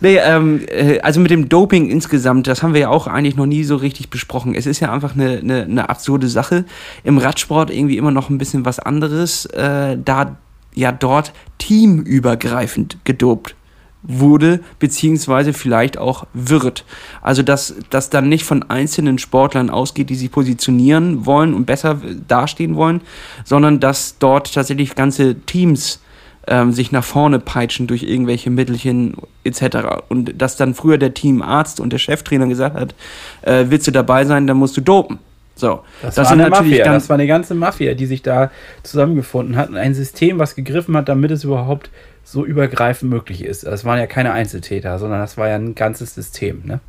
Nee, ähm, äh, also mit dem Doping insgesamt, das haben wir ja auch eigentlich noch nie so richtig besprochen. Es ist ja einfach eine, eine, eine absurde Sache. Im Radsport irgendwie immer noch ein bisschen was anderes, äh, da ja dort teamübergreifend gedopt wurde, beziehungsweise vielleicht auch wird. Also, dass das dann nicht von einzelnen Sportlern ausgeht, die sich positionieren wollen und besser dastehen wollen, sondern dass dort tatsächlich ganze Teams ähm, sich nach vorne peitschen durch irgendwelche Mittelchen etc. Und dass dann früher der Teamarzt und der Cheftrainer gesagt hat, äh, willst du dabei sein, dann musst du dopen. So, Das, das war eine Mafia. Das war eine ganze Mafia, die sich da zusammengefunden hat. Und ein System, was gegriffen hat, damit es überhaupt so übergreifend möglich ist. Das waren ja keine Einzeltäter, sondern das war ja ein ganzes System. Ne?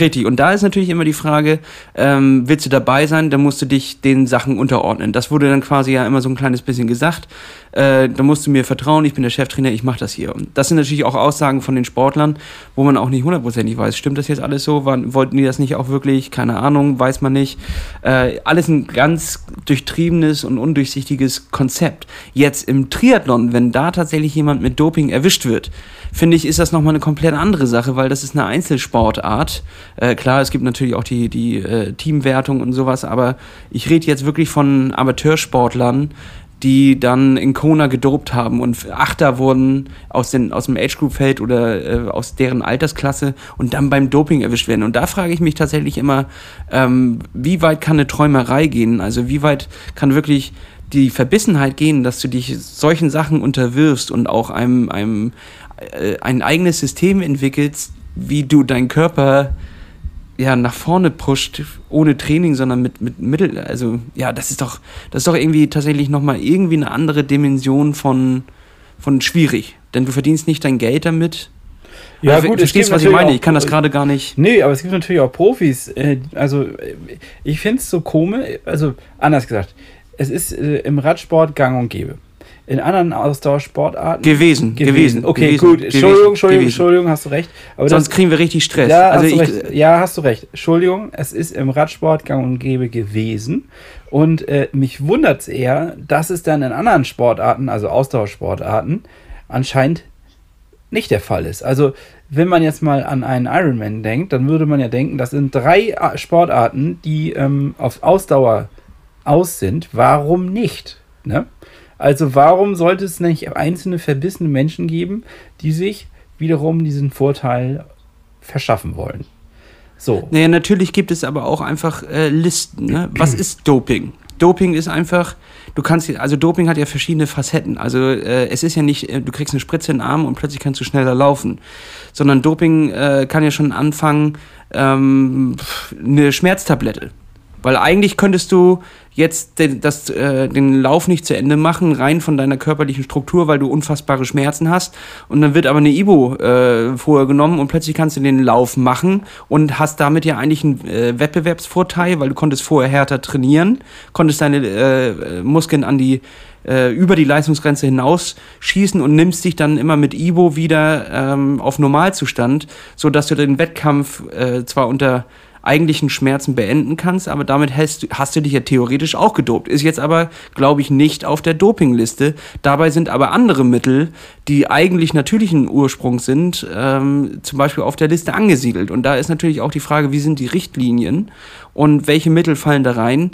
Richtig, und da ist natürlich immer die Frage, ähm, willst du dabei sein, dann musst du dich den Sachen unterordnen. Das wurde dann quasi ja immer so ein kleines bisschen gesagt. Äh, da musst du mir vertrauen, ich bin der Cheftrainer, ich mache das hier. Und das sind natürlich auch Aussagen von den Sportlern, wo man auch nicht hundertprozentig weiß, stimmt das jetzt alles so? Waren, wollten die das nicht auch wirklich? Keine Ahnung, weiß man nicht. Äh, alles ein ganz durchtriebenes und undurchsichtiges Konzept. Jetzt im Triathlon, wenn da tatsächlich jemand mit Doping erwischt wird, finde ich, ist das nochmal eine komplett andere Sache, weil das ist eine Einzelsportart. Äh, klar, es gibt natürlich auch die, die äh, Teamwertung und sowas, aber ich rede jetzt wirklich von Amateursportlern, die dann in Kona gedopt haben und Achter wurden aus, den, aus dem Age-Group-Feld oder äh, aus deren Altersklasse und dann beim Doping erwischt werden. Und da frage ich mich tatsächlich immer, ähm, wie weit kann eine Träumerei gehen? Also wie weit kann wirklich die Verbissenheit gehen, dass du dich solchen Sachen unterwirfst und auch einem, einem äh, ein eigenes System entwickelst, wie du deinen Körper ja nach vorne pusht, ohne Training, sondern mit, mit Mittel, also ja, das ist doch, das ist doch irgendwie tatsächlich nochmal irgendwie eine andere Dimension von, von schwierig. Denn du verdienst nicht dein Geld damit. Ja, Also, gut, es verstehst was ich meine? natürlich Ich kann das auch- gerade gar nicht. Nee, aber es gibt natürlich auch Profis. Äh, also, ich finde es so komisch, also anders gesagt, es ist äh, im Radsport gang und gäbe. In anderen Ausdauersportarten. Gewesen, gewesen. Okay, gewesen, gut. gewesen, Entschuldigung, Entschuldigung, gewesen. Entschuldigung, hast du recht. Aber Sonst kriegen wir richtig Stress. ja, also hast du ich, recht. ja, hast du recht. Entschuldigung, es ist im Radsport gang und gäbe gewesen. Und äh, mich wundert es eher, dass es dann in anderen Sportarten, also Ausdauersportarten, anscheinend nicht der Fall ist. Also, wenn man jetzt mal an einen Ironman denkt, dann würde man ja denken, das sind drei A- Sportarten, die ähm, auf Ausdauer aus sind. Warum nicht? Ne? Also, warum sollte es nicht einzelne verbissene Menschen geben, die sich wiederum diesen Vorteil verschaffen wollen? So. Naja, natürlich gibt es aber auch einfach äh, Listen. Ne? Was ist Doping? Doping ist einfach, du kannst, also Doping hat ja verschiedene Facetten. Also äh, es ist ja nicht, äh, du kriegst eine Spritze in den Arm und plötzlich kannst du schneller laufen. Sondern Doping äh, kann ja schon anfangen, ähm, eine Schmerztablette. Weil eigentlich könntest du jetzt den, das, äh, den Lauf nicht zu Ende machen, rein von deiner körperlichen Struktur, weil du unfassbare Schmerzen hast. Und dann wird aber eine Ibo äh, vorher genommen und plötzlich kannst du den Lauf machen und hast damit ja eigentlich einen äh, Wettbewerbsvorteil, weil du konntest vorher härter trainieren, konntest deine äh, Muskeln an die äh, über die Leistungsgrenze hinaus schießen und nimmst dich dann immer mit Ibo wieder ähm, auf Normalzustand, so dass du den Wettkampf äh, zwar unter eigentlichen Schmerzen beenden kannst, aber damit hast, du- hast du dich ja theoretisch auch gedopt. Ist jetzt aber, glaube ich, nicht auf der Dopingliste. Dabei sind aber andere Mittel, die eigentlich natürlichen Ursprungs sind, ähm, zum Beispiel auf der Liste angesiedelt. Und da ist natürlich auch die Frage, wie sind die Richtlinien und welche Mittel fallen da rein?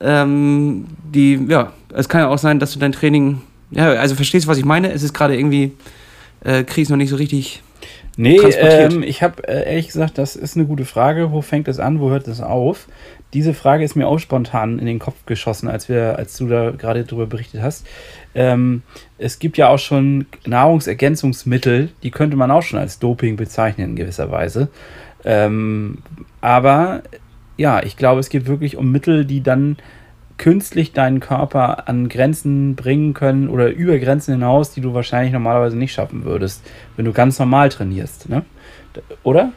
Ähm, die, ja, es kann ja auch sein, dass du dein Training, ja, also verstehst du, was ich meine? Es ist gerade irgendwie, äh, krieg ich noch nicht so richtig Nee, ähm, ich habe äh, ehrlich gesagt, das ist eine gute Frage. Wo fängt es an, wo hört es auf? Diese Frage ist mir auch spontan in den Kopf geschossen, als wir, als du da gerade darüber berichtet hast. Ähm, es gibt ja auch schon Nahrungsergänzungsmittel, die könnte man auch schon als Doping bezeichnen in gewisser Weise. Ähm, aber ja, ich glaube, es geht wirklich um Mittel, die dann künstlich deinen Körper an Grenzen bringen können oder über Grenzen hinaus, die du wahrscheinlich normalerweise nicht schaffen würdest, wenn du ganz normal trainierst. Ne? Oder?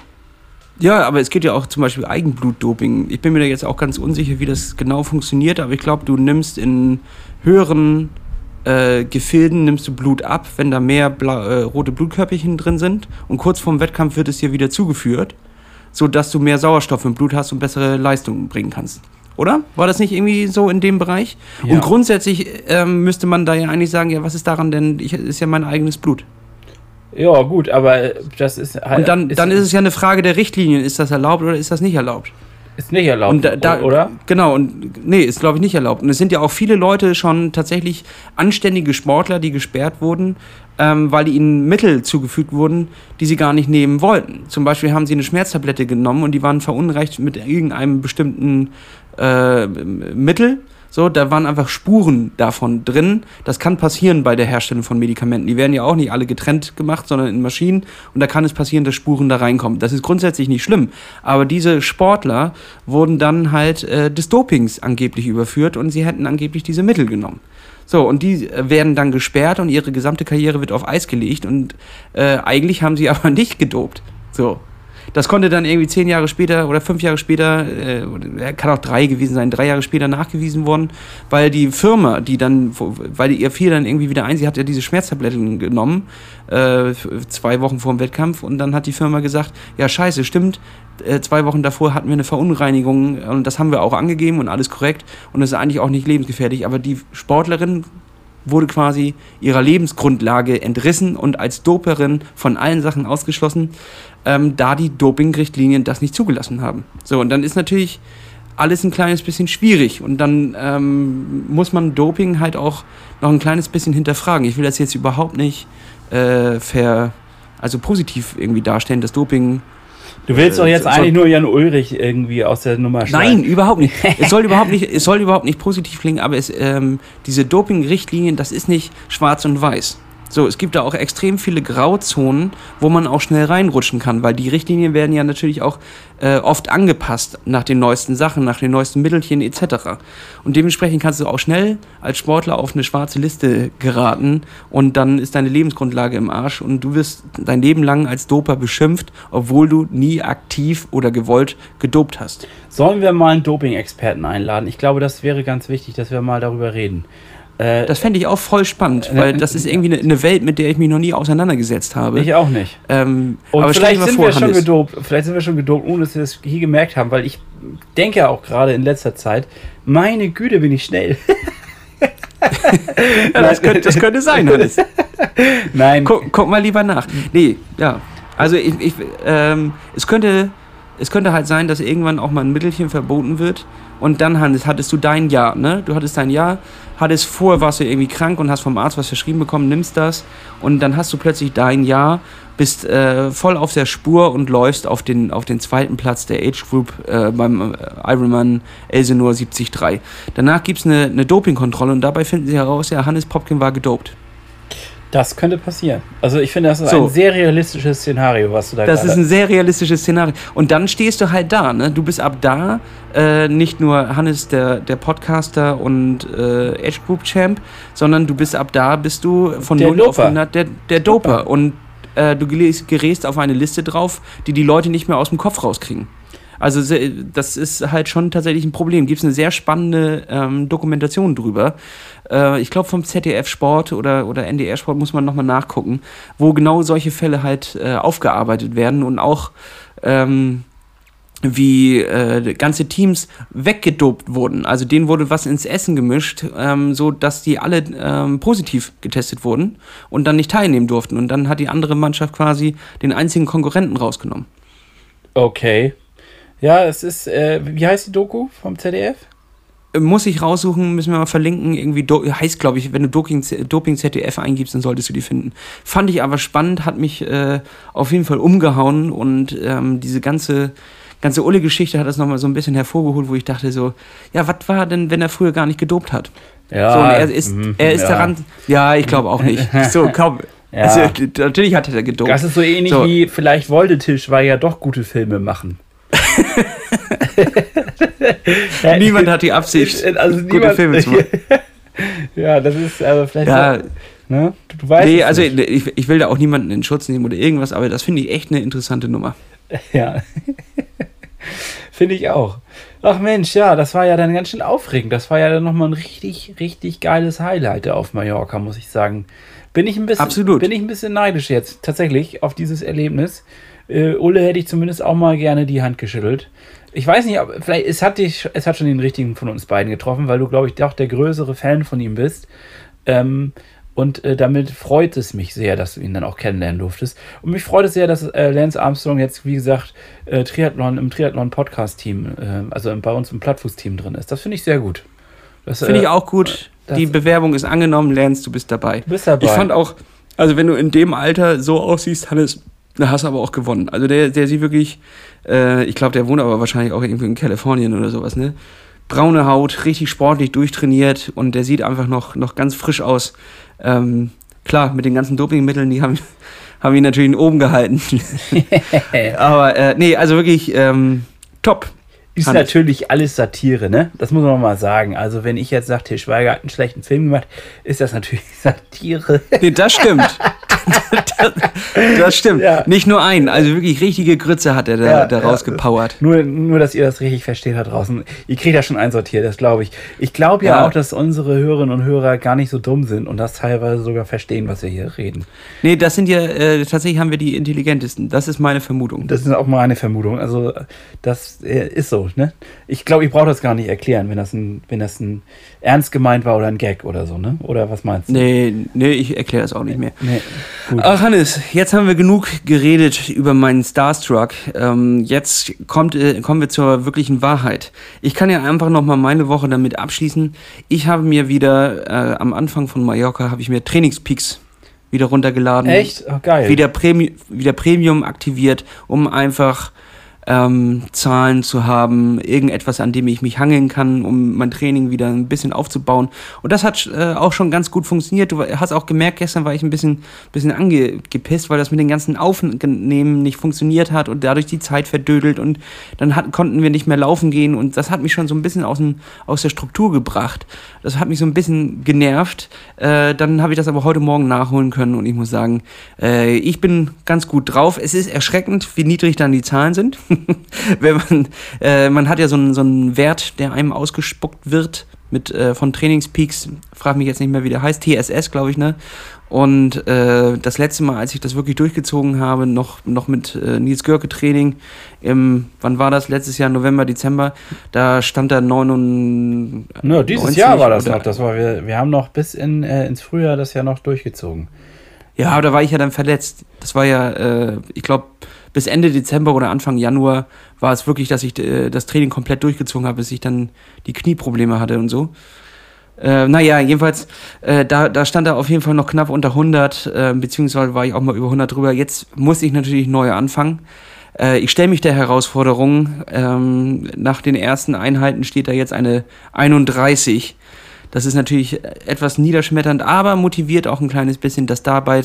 Ja, aber es geht ja auch zum Beispiel Eigenblutdoping. Ich bin mir da jetzt auch ganz unsicher, wie das genau funktioniert, aber ich glaube, du nimmst in höheren äh, Gefilden nimmst du Blut ab, wenn da mehr blau, äh, rote Blutkörperchen drin sind und kurz vorm Wettkampf wird es dir wieder zugeführt, sodass du mehr Sauerstoff im Blut hast und bessere Leistungen bringen kannst. Oder? War das nicht irgendwie so in dem Bereich? Ja. Und grundsätzlich ähm, müsste man da ja eigentlich sagen, ja, was ist daran denn? Ich, ist ja mein eigenes Blut. Ja, gut, aber äh, das ist halt. Und dann, dann ist es ja eine Frage der Richtlinien. Ist das erlaubt oder ist das nicht erlaubt? ist nicht erlaubt, da, da, oder? Genau, und nee, ist glaube ich nicht erlaubt. Und es sind ja auch viele Leute schon tatsächlich anständige Sportler, die gesperrt wurden, ähm, weil ihnen Mittel zugefügt wurden, die sie gar nicht nehmen wollten. Zum Beispiel haben sie eine Schmerztablette genommen und die waren verunreicht mit irgendeinem bestimmten äh, Mittel, So, da waren einfach Spuren davon drin. Das kann passieren bei der Herstellung von Medikamenten. Die werden ja auch nicht alle getrennt gemacht, sondern in Maschinen. Und da kann es passieren, dass Spuren da reinkommen. Das ist grundsätzlich nicht schlimm. Aber diese Sportler wurden dann halt äh, des Dopings angeblich überführt und sie hätten angeblich diese Mittel genommen. So, und die äh, werden dann gesperrt und ihre gesamte Karriere wird auf Eis gelegt und äh, eigentlich haben sie aber nicht gedopt. So. Das konnte dann irgendwie zehn Jahre später oder fünf Jahre später, äh, kann auch drei gewesen sein, drei Jahre später nachgewiesen worden, weil die Firma, die dann, weil ihr fiel dann irgendwie wieder ein, sie hat ja diese Schmerztabletten genommen, äh, zwei Wochen vor dem Wettkampf und dann hat die Firma gesagt, ja scheiße, stimmt, äh, zwei Wochen davor hatten wir eine Verunreinigung und das haben wir auch angegeben und alles korrekt und das ist eigentlich auch nicht lebensgefährlich, aber die Sportlerin wurde quasi ihrer Lebensgrundlage entrissen und als Doperin von allen Sachen ausgeschlossen, ähm, da die Dopingrichtlinien das nicht zugelassen haben. So, und dann ist natürlich alles ein kleines bisschen schwierig und dann ähm, muss man Doping halt auch noch ein kleines bisschen hinterfragen. Ich will das jetzt überhaupt nicht äh, ver, also positiv irgendwie darstellen, dass Doping Du willst doch jetzt eigentlich nur Jan Ulrich irgendwie aus der Nummer schneiden. Nein, überhaupt nicht. es soll überhaupt nicht, es soll überhaupt nicht positiv klingen, aber es, ähm, diese Doping-Richtlinien, das ist nicht schwarz und weiß. So, es gibt da auch extrem viele Grauzonen, wo man auch schnell reinrutschen kann, weil die Richtlinien werden ja natürlich auch äh, oft angepasst nach den neuesten Sachen, nach den neuesten Mittelchen etc. Und dementsprechend kannst du auch schnell als Sportler auf eine schwarze Liste geraten und dann ist deine Lebensgrundlage im Arsch und du wirst dein Leben lang als Doper beschimpft, obwohl du nie aktiv oder gewollt gedopt hast. Sollen wir mal einen Doping-Experten einladen? Ich glaube, das wäre ganz wichtig, dass wir mal darüber reden. Äh, das fände ich auch voll spannend, weil das ist irgendwie eine, eine, Welt, mit der ich mich noch nie auseinandergesetzt habe. Ich auch nicht. Ähm, und aber vielleicht sind vor, wir schon gedopt, vielleicht sind wir schon gedopt, ohne dass wir das hier gemerkt haben, weil ich denke auch gerade in letzter Zeit, meine Güte, bin ich schnell. ja, das, könnte, das könnte sein, Hannes. Nein. Guck, guck, mal lieber nach. Nee, ja. Also ich, ich ähm, es könnte es könnte halt sein, dass irgendwann auch mal ein Mittelchen verboten wird. Und dann, Hannes, hattest du dein Jahr, ne? Du hattest dein Jahr, hattest vorher, warst du irgendwie krank und hast vom Arzt was verschrieben bekommen, nimmst das und dann hast du plötzlich dein Jahr, bist äh, voll auf der Spur und läufst auf den, auf den zweiten Platz der Age Group äh, beim äh, Ironman Elsenor 73. Danach gibt es eine, eine Dopingkontrolle und dabei finden sie heraus, ja, Hannes Popkin war gedopt. Das könnte passieren. Also ich finde, das ist so. ein sehr realistisches Szenario, was du da Das ist ein sehr realistisches Szenario. Und dann stehst du halt da, ne? Du bist ab da äh, nicht nur Hannes, der, der Podcaster und äh, Edge Group Champ, sondern du bist ab da, bist du von der 0 Doper. auf 100 der, der Doper. Doper. Und äh, du gerätst auf eine Liste drauf, die die Leute nicht mehr aus dem Kopf rauskriegen. Also das ist halt schon tatsächlich ein Problem. Gibt es eine sehr spannende ähm, Dokumentation drüber. Äh, ich glaube vom ZDF Sport oder, oder NDR Sport muss man nochmal nachgucken, wo genau solche Fälle halt äh, aufgearbeitet werden und auch ähm, wie äh, ganze Teams weggedopt wurden. Also denen wurde was ins Essen gemischt, ähm, so dass die alle ähm, positiv getestet wurden und dann nicht teilnehmen durften. Und dann hat die andere Mannschaft quasi den einzigen Konkurrenten rausgenommen. Okay. Ja, es ist, äh, wie heißt die Doku vom ZDF? Äh, muss ich raussuchen, müssen wir mal verlinken. Irgendwie do, heißt, glaube ich, wenn du Doping, Doping ZDF eingibst, dann solltest du die finden. Fand ich aber spannend, hat mich äh, auf jeden Fall umgehauen und ähm, diese ganze ganze Ulle-Geschichte hat das nochmal so ein bisschen hervorgeholt, wo ich dachte so, ja, was war denn, wenn er früher gar nicht gedopt hat? Ja, so, er ist, mh, er ist ja. daran, ja, ich glaube auch nicht. So, kaum. Ja. Also, natürlich hat er gedopt. Das ist so ähnlich so. wie vielleicht wollte Tisch, weil ja doch gute Filme machen. niemand hat die Absicht, also niemand, gute Filme zu machen. ja, das ist aber vielleicht. Ja, ne? du, du weißt nee, also ich, ich will da auch niemanden in Schutz nehmen oder irgendwas, aber das finde ich echt eine interessante Nummer. Ja. finde ich auch. Ach Mensch, ja, das war ja dann ganz schön aufregend. Das war ja dann nochmal ein richtig, richtig geiles Highlight auf Mallorca, muss ich sagen. Bin ich ein bisschen, Absolut. Bin ich ein bisschen neidisch jetzt, tatsächlich, auf dieses Erlebnis. Äh, Ulle hätte ich zumindest auch mal gerne die Hand geschüttelt. Ich weiß nicht, aber vielleicht, es hat dich, es hat schon den richtigen von uns beiden getroffen, weil du, glaube ich, auch der größere Fan von ihm bist. Ähm, und äh, damit freut es mich sehr, dass du ihn dann auch kennenlernen durftest. Und mich freut es sehr, dass äh, Lance Armstrong jetzt, wie gesagt, äh, Triathlon im Triathlon-Podcast-Team, äh, also bei uns im Plattfuß-Team drin ist. Das finde ich sehr gut. Finde ich äh, auch gut. Die Bewerbung ist angenommen, Lance, du bist dabei. Du bist dabei. Ich fand auch, also wenn du in dem Alter so aussiehst, Hannes, da hast du aber auch gewonnen. Also der, der sieht wirklich, äh, ich glaube, der wohnt aber wahrscheinlich auch irgendwo in Kalifornien oder sowas, ne? braune Haut, richtig sportlich durchtrainiert und der sieht einfach noch, noch ganz frisch aus. Ähm, klar, mit den ganzen Dopingmitteln, die haben, haben ihn natürlich oben gehalten. Aber äh, nee, also wirklich ähm, top. Ist Hand. natürlich alles Satire, ne? Das muss man mal sagen. Also, wenn ich jetzt sage, Til Schweiger hat einen schlechten Film gemacht, ist das natürlich Satire. Nee, das stimmt. Das, das, stimmt. Ja. Nicht nur einen, also wirklich richtige Grütze hat er da, ja, da rausgepowert. Ja. Nur, nur, dass ihr das richtig versteht da draußen. Ihr kriegt ja schon einsortiert, das glaube ich. Ich glaube ja, auch, dass unsere Hörerinnen und Hörer gar nicht so dumm sind und das teilweise sogar verstehen, was wir hier reden. Nee, das sind ja, äh, tatsächlich haben wir die intelligentesten. Das ist meine Vermutung. Das ist auch meine Vermutung. Also, das äh, ist so, ne? Ich glaube, ich brauche das gar nicht erklären, wenn das ein, wenn das ein ernst gemeint war oder ein Gag oder so, ne? Oder was meinst du? Nee, nee, ich erkläre das auch nicht mehr. Nee, Ach, Hannes, jetzt haben wir genug geredet über meinen Starstruck. Ähm, jetzt kommt, äh, kommen wir zur wirklichen Wahrheit. Ich kann ja einfach nochmal meine Woche damit abschließen. Ich habe mir wieder äh, am Anfang von Mallorca habe ich mir Trainingspeaks wieder runtergeladen. Echt? Oh, geil. Wieder, Premi wieder Premium aktiviert, um einfach ähm, Zahlen zu haben, irgendetwas, an dem ich mich hangeln kann, um mein Training wieder ein bisschen aufzubauen. Und das hat äh, auch schon ganz gut funktioniert. Du hast auch gemerkt, gestern war ich ein bisschen, bisschen angepisst, weil das mit den ganzen Aufnehmen nicht funktioniert hat und dadurch die Zeit verdödelt und dann hat, konnten wir nicht mehr laufen gehen und das hat mich schon so ein bisschen aus, dem, aus der Struktur gebracht. Das hat mich so ein bisschen genervt. Äh, dann habe ich das aber heute Morgen nachholen können und ich muss sagen, äh, ich bin ganz gut drauf. Es ist erschreckend, wie niedrig dann die Zahlen sind. wenn man, äh, man hat ja so einen, so einen Wert, der einem ausgespuckt wird mit äh, von Trainingspeaks, frag mich jetzt nicht mehr, wie der heißt, TSS, glaube ich, ne? Und äh, das letzte Mal, als ich das wirklich durchgezogen habe, noch, noch mit äh, Nils Görke Training, im, wann war das? Letztes Jahr, November, Dezember, da stand da 99. Ja, dieses Jahr war das noch. Das war, wir, wir haben noch bis in, äh, ins Frühjahr das Jahr noch durchgezogen. Ja, aber da war ich ja dann verletzt. Das war ja, äh, ich glaube, bis Ende Dezember oder Anfang Januar war es wirklich, dass ich äh, das Training komplett durchgezogen habe, bis ich dann die Knieprobleme hatte und so. Äh, naja, jedenfalls, äh, da, da stand er auf jeden Fall noch knapp unter 100, äh, beziehungsweise war ich auch mal über 100 drüber. Jetzt muss ich natürlich neu anfangen. Äh, ich stelle mich der Herausforderung. Ähm, nach den ersten Einheiten steht da jetzt eine 31. Das ist natürlich etwas niederschmetternd, aber motiviert auch ein kleines bisschen, dass dabei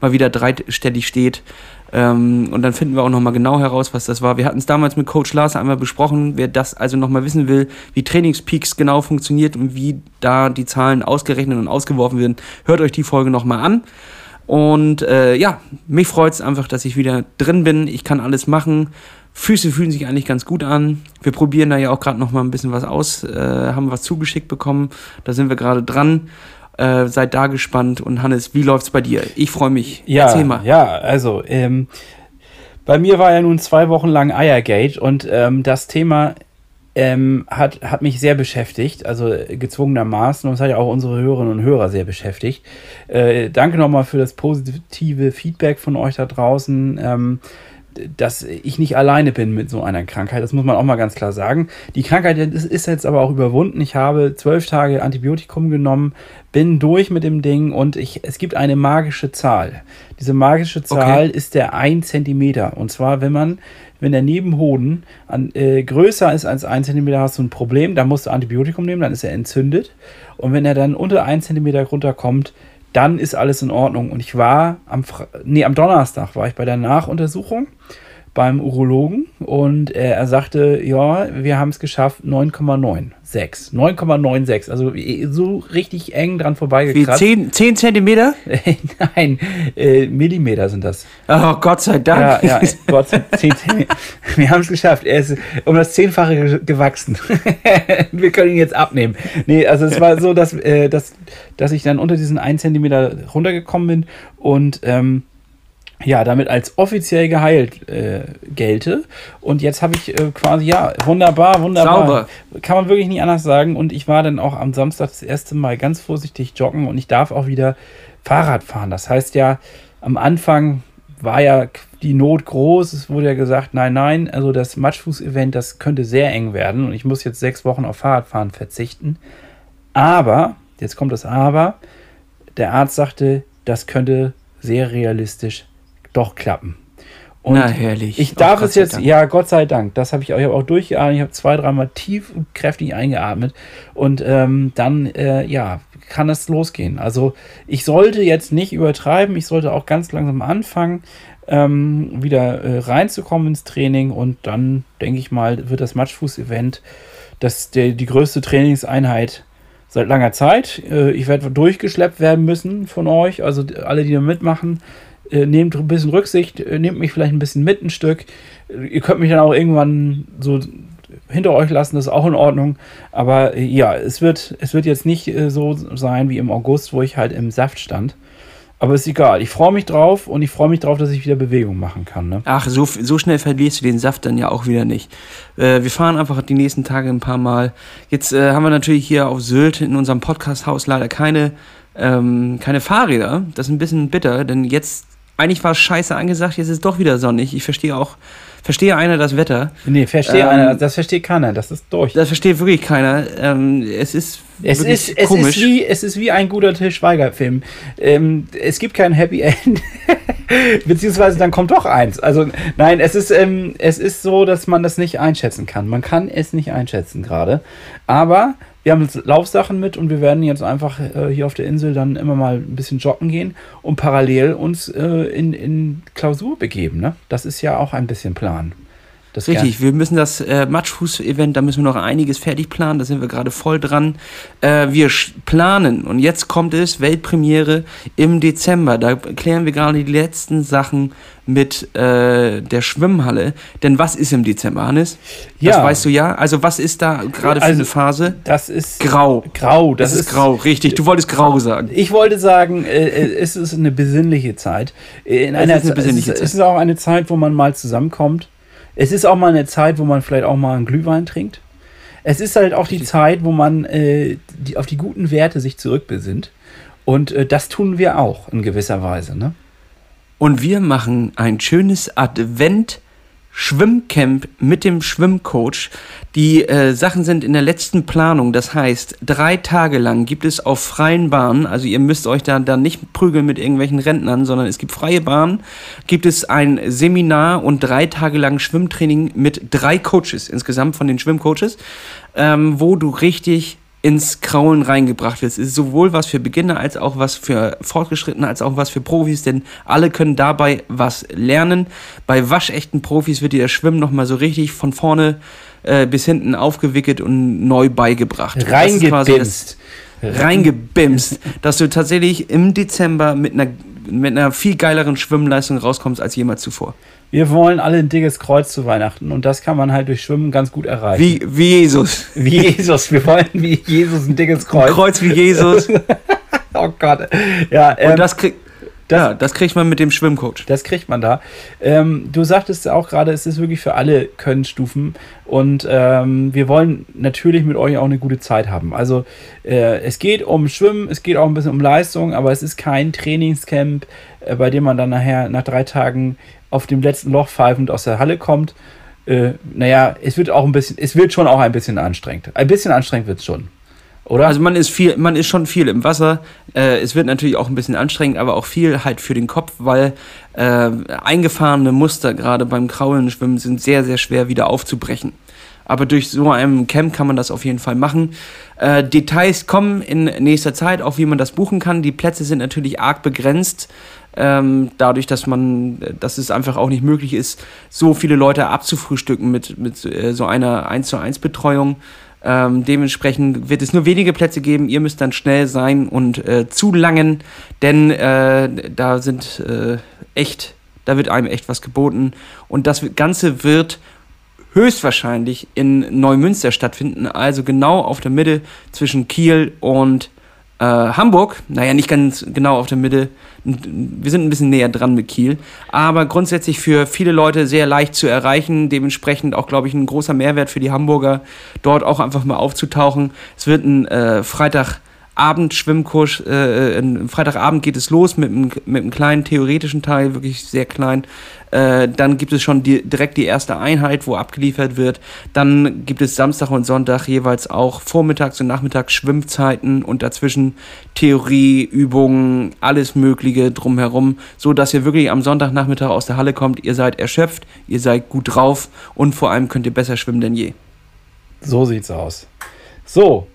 mal wieder dreistellig steht. Ähm, und dann finden wir auch nochmal genau heraus, was das war. Wir hatten es damals mit Coach Lars einmal besprochen. Wer das also nochmal wissen will, wie Trainingspeaks genau funktioniert und wie da die Zahlen ausgerechnet und ausgeworfen werden, hört euch die Folge nochmal an. Und äh, ja, mich freut es einfach, dass ich wieder drin bin. Ich kann alles machen. Füße fühlen sich eigentlich ganz gut an. Wir probieren da ja auch gerade nochmal ein bisschen was aus, äh, haben was zugeschickt bekommen. Da sind wir gerade dran. Äh, seid da gespannt. Und Hannes, wie läuft's bei dir? Ich freue mich. Ja, Erzähl mal. Ja, also ähm, bei mir war ja nun zwei Wochen lang Eiergate und ähm, das Thema ähm, hat, hat mich sehr beschäftigt, also gezwungenermaßen. Und es hat ja auch unsere Hörerinnen und Hörer sehr beschäftigt. Äh, danke nochmal für das positive Feedback von euch da draußen. Ähm, dass ich nicht alleine bin mit so einer Krankheit. Das muss man auch mal ganz klar sagen. Die Krankheit ist, jetzt aber auch überwunden. Ich habe zwölf Tage Antibiotikum genommen, bin durch mit dem Ding und ich, es gibt eine magische Zahl. Diese magische Zahl okay. ist der 1 cm. Und zwar, wenn man, wenn der Nebenhoden an, äh, größer ist als 1 cm, hast du ein Problem, dann musst du Antibiotikum nehmen, dann ist er entzündet. Und wenn er dann unter 1 cm runterkommt, dann ist alles in Ordnung. Und ich war am, nee, am Donnerstag war ich bei der Nachuntersuchung beim Urologen und äh, er sagte, ja, wir haben es geschafft, 9,96. 9,96, also so richtig eng dran vorbeigekratzt. Wie 10, 10 Zentimeter? Nein, äh, Millimeter sind das. Oh, Gott sei Dank. Ja, ja Gott sei Dank. Wir haben es geschafft. Er ist um das Zehnfache gewachsen. wir können ihn jetzt abnehmen. Nee, also es war so, dass, äh, dass, dass ich dann unter diesen 1 Zentimeter runtergekommen bin und ähm, ja, damit als offiziell geheilt äh, gelte. Und jetzt habe ich äh, quasi, ja, wunderbar, wunderbar. Sauber. Kann man wirklich nicht anders sagen. Und ich war dann auch am Samstag das erste Mal ganz vorsichtig joggen und ich darf auch wieder Fahrrad fahren. Das heißt ja, am Anfang war ja die Not groß. Es wurde ja gesagt, nein, nein, also das Matschfuß-Event, das könnte sehr eng werden. Und ich muss jetzt sechs Wochen auf Fahrradfahren verzichten. Aber, jetzt kommt das Aber, der Arzt sagte, das könnte sehr realistisch doch klappen. Und Na, herrlich. Ich Oh, darf Gott es jetzt, Dank. ja, Gott sei Dank. Das habe ich auch, ich hab auch durchgeatmet. Ich habe zwei, dreimal tief und kräftig eingeatmet. Und ähm, dann, äh, ja, kann es losgehen. Also ich sollte jetzt nicht übertreiben. Ich sollte auch ganz langsam anfangen, ähm, wieder äh, reinzukommen ins Training. Und dann, denke ich mal, wird das Matschfuß-Event das der, die größte Trainingseinheit seit langer Zeit. Äh, ich werde durchgeschleppt werden müssen von euch. Also alle, die da mitmachen, nehmt ein bisschen Rücksicht, äh, nehmt mich vielleicht ein bisschen mit ein Stück. Äh, Ihr könnt mich dann auch irgendwann so hinter euch lassen, das ist auch in Ordnung. Aber äh, ja, es wird, es wird jetzt nicht äh, so sein wie im August, wo ich halt im Saft stand. Aber ist egal. Ich freue mich drauf und ich freue mich drauf, dass ich wieder Bewegung machen kann. Ne? Ach, so, so schnell verlierst du den Saft dann ja auch wieder nicht. Äh, wir fahren einfach die nächsten Tage ein paar Mal. Jetzt äh, haben wir natürlich hier auf Sylt in unserem Podcast-Haus leider keine, ähm, keine Fahrräder. Das ist ein bisschen bitter, denn jetzt, eigentlich war es scheiße angesagt, jetzt ist es doch wieder sonnig. Ich verstehe auch, verstehe einer das Wetter. Nee, verstehe Ähm, einer, das versteht keiner. Das ist durch. Das versteht wirklich keiner. Ähm, es ist Es ist, es, komisch. ist wie, es ist wie ein guter Til Schweiger-Film. Ähm, es gibt kein Happy End. Beziehungsweise dann kommt doch eins. Also nein, es ist, ähm, es ist so, dass man das nicht einschätzen kann. Man kann es nicht einschätzen gerade. Aber wir haben jetzt Laufsachen mit und wir werden jetzt einfach äh, hier auf der Insel dann immer mal ein bisschen joggen gehen und parallel uns äh, in, in Klausur begeben. Ne? Das ist ja auch ein bisschen Plan. Das Richtig, wir müssen das äh, Matschfuß-Event, da müssen wir noch einiges fertig planen, da sind wir gerade voll dran. Äh, wir planen und jetzt kommt es, Weltpremiere im Dezember. Da klären wir gerade die letzten Sachen mit äh, der Schwimmhalle. Denn was ist im Dezember, Hannes? Das Ja. weißt du ja. Also was ist da gerade für Also, eine Phase? Das ist Grau. Grau. Das, ist, grau, richtig. Du wolltest grau sagen. Ich wollte sagen, äh, äh, es ist eine besinnliche Zeit. In Es einer ist eine besinnliche es ist, Zeit. Es ist auch eine Zeit, wo man mal zusammenkommt. Es ist auch mal eine Zeit, wo man vielleicht auch mal einen Glühwein trinkt. Es ist halt auch die Zeit, wo man äh, die, auf die guten Werte sich zurückbesinnt. Und äh, das tun wir auch in gewisser Weise. Ne? Und wir machen ein schönes Advent Schwimmcamp mit dem Schwimmcoach. Die äh, Sachen sind in der letzten Planung. Das heißt, drei Tage lang gibt es auf freien Bahnen, also ihr müsst euch da dann nicht prügeln mit irgendwelchen Rentnern, sondern es gibt freie Bahnen, gibt es ein Seminar und drei Tage lang Schwimmtraining mit drei Coaches insgesamt von den Schwimmcoaches, ähm, wo du richtig ins Kraulen reingebracht wird. Es ist sowohl was für Beginner als auch was für Fortgeschrittene, als auch was für Profis, denn alle können dabei was lernen. Bei waschechten Profis wird dir das Schwimmen nochmal so richtig von vorne äh, bis hinten aufgewickelt und neu beigebracht. Reingebimst. Reingebimst, dass du tatsächlich im Dezember mit einer, mit einer viel geileren Schwimmleistung rauskommst als jemals zuvor. Wir wollen alle ein dickes Kreuz zu Weihnachten. Und das kann man halt durch Schwimmen ganz gut erreichen. Wie, wie Jesus. Wie Jesus. Wir wollen wie Jesus ein dickes Kreuz. Kreuz wie Jesus. Und Oh Gott. Ja, ähm, das, krieg, ja, das kriegt man mit dem Schwimmcoach. Das kriegt man da. Ähm, du sagtest ja auch gerade, es ist wirklich für alle Könnenstufen und ähm, wir wollen natürlich mit euch auch eine gute Zeit haben. Also äh, es geht um Schwimmen, es geht auch ein bisschen um Leistung, aber es ist kein Trainingscamp, äh, bei dem man dann nachher nach drei Tagen auf dem letzten Loch pfeifend aus der Halle kommt. Äh, naja, es wird auch ein bisschen, es wird schon auch ein bisschen anstrengend. Ein bisschen anstrengend wird es schon. Oder? Also man ist viel, man ist schon viel im Wasser. Äh, es wird natürlich auch ein bisschen anstrengend, aber auch viel halt für den Kopf, weil äh, eingefahrene Muster gerade beim Kraulen schwimmen sind sehr, sehr schwer wieder aufzubrechen. Aber durch so einem Camp kann man das auf jeden Fall machen. Äh, Details kommen in nächster Zeit, auch wie man das buchen kann. Die Plätze sind natürlich arg begrenzt. Ähm, dadurch, dass man, dass es einfach auch nicht möglich ist, so viele Leute abzufrühstücken mit, mit äh, so einer 1 zu 1 Betreuung. Ähm, dementsprechend wird es nur wenige Plätze geben. Ihr müsst dann schnell sein und äh, zulangen, denn äh, da sind äh, echt, da wird einem echt was geboten. Und das Ganze wird höchstwahrscheinlich in Neumünster stattfinden, also genau auf der Mitte zwischen Kiel und äh, Hamburg. Naja, nicht ganz genau auf der Mitte. Wir sind ein bisschen näher dran mit Kiel. Aber grundsätzlich für viele Leute sehr leicht zu erreichen. Dementsprechend auch, glaube ich, ein großer Mehrwert für die Hamburger, dort auch einfach mal aufzutauchen. Es wird ein äh, Freitagabend Abendschwimmkurs. Äh, äh, Freitagabend geht es los mit einem, mit einem kleinen theoretischen Teil, wirklich sehr klein. Äh, dann gibt es schon die, direkt die erste Einheit, wo abgeliefert wird. Dann gibt es Samstag und Sonntag jeweils auch Vormittags- und Nachmittags Schwimmzeiten und dazwischen Theorie, Übungen, alles Mögliche drumherum, so dass ihr wirklich am Sonntagnachmittag aus der Halle kommt. Ihr seid erschöpft, ihr seid gut drauf und vor allem könnt ihr besser schwimmen denn je. So sieht's aus. So,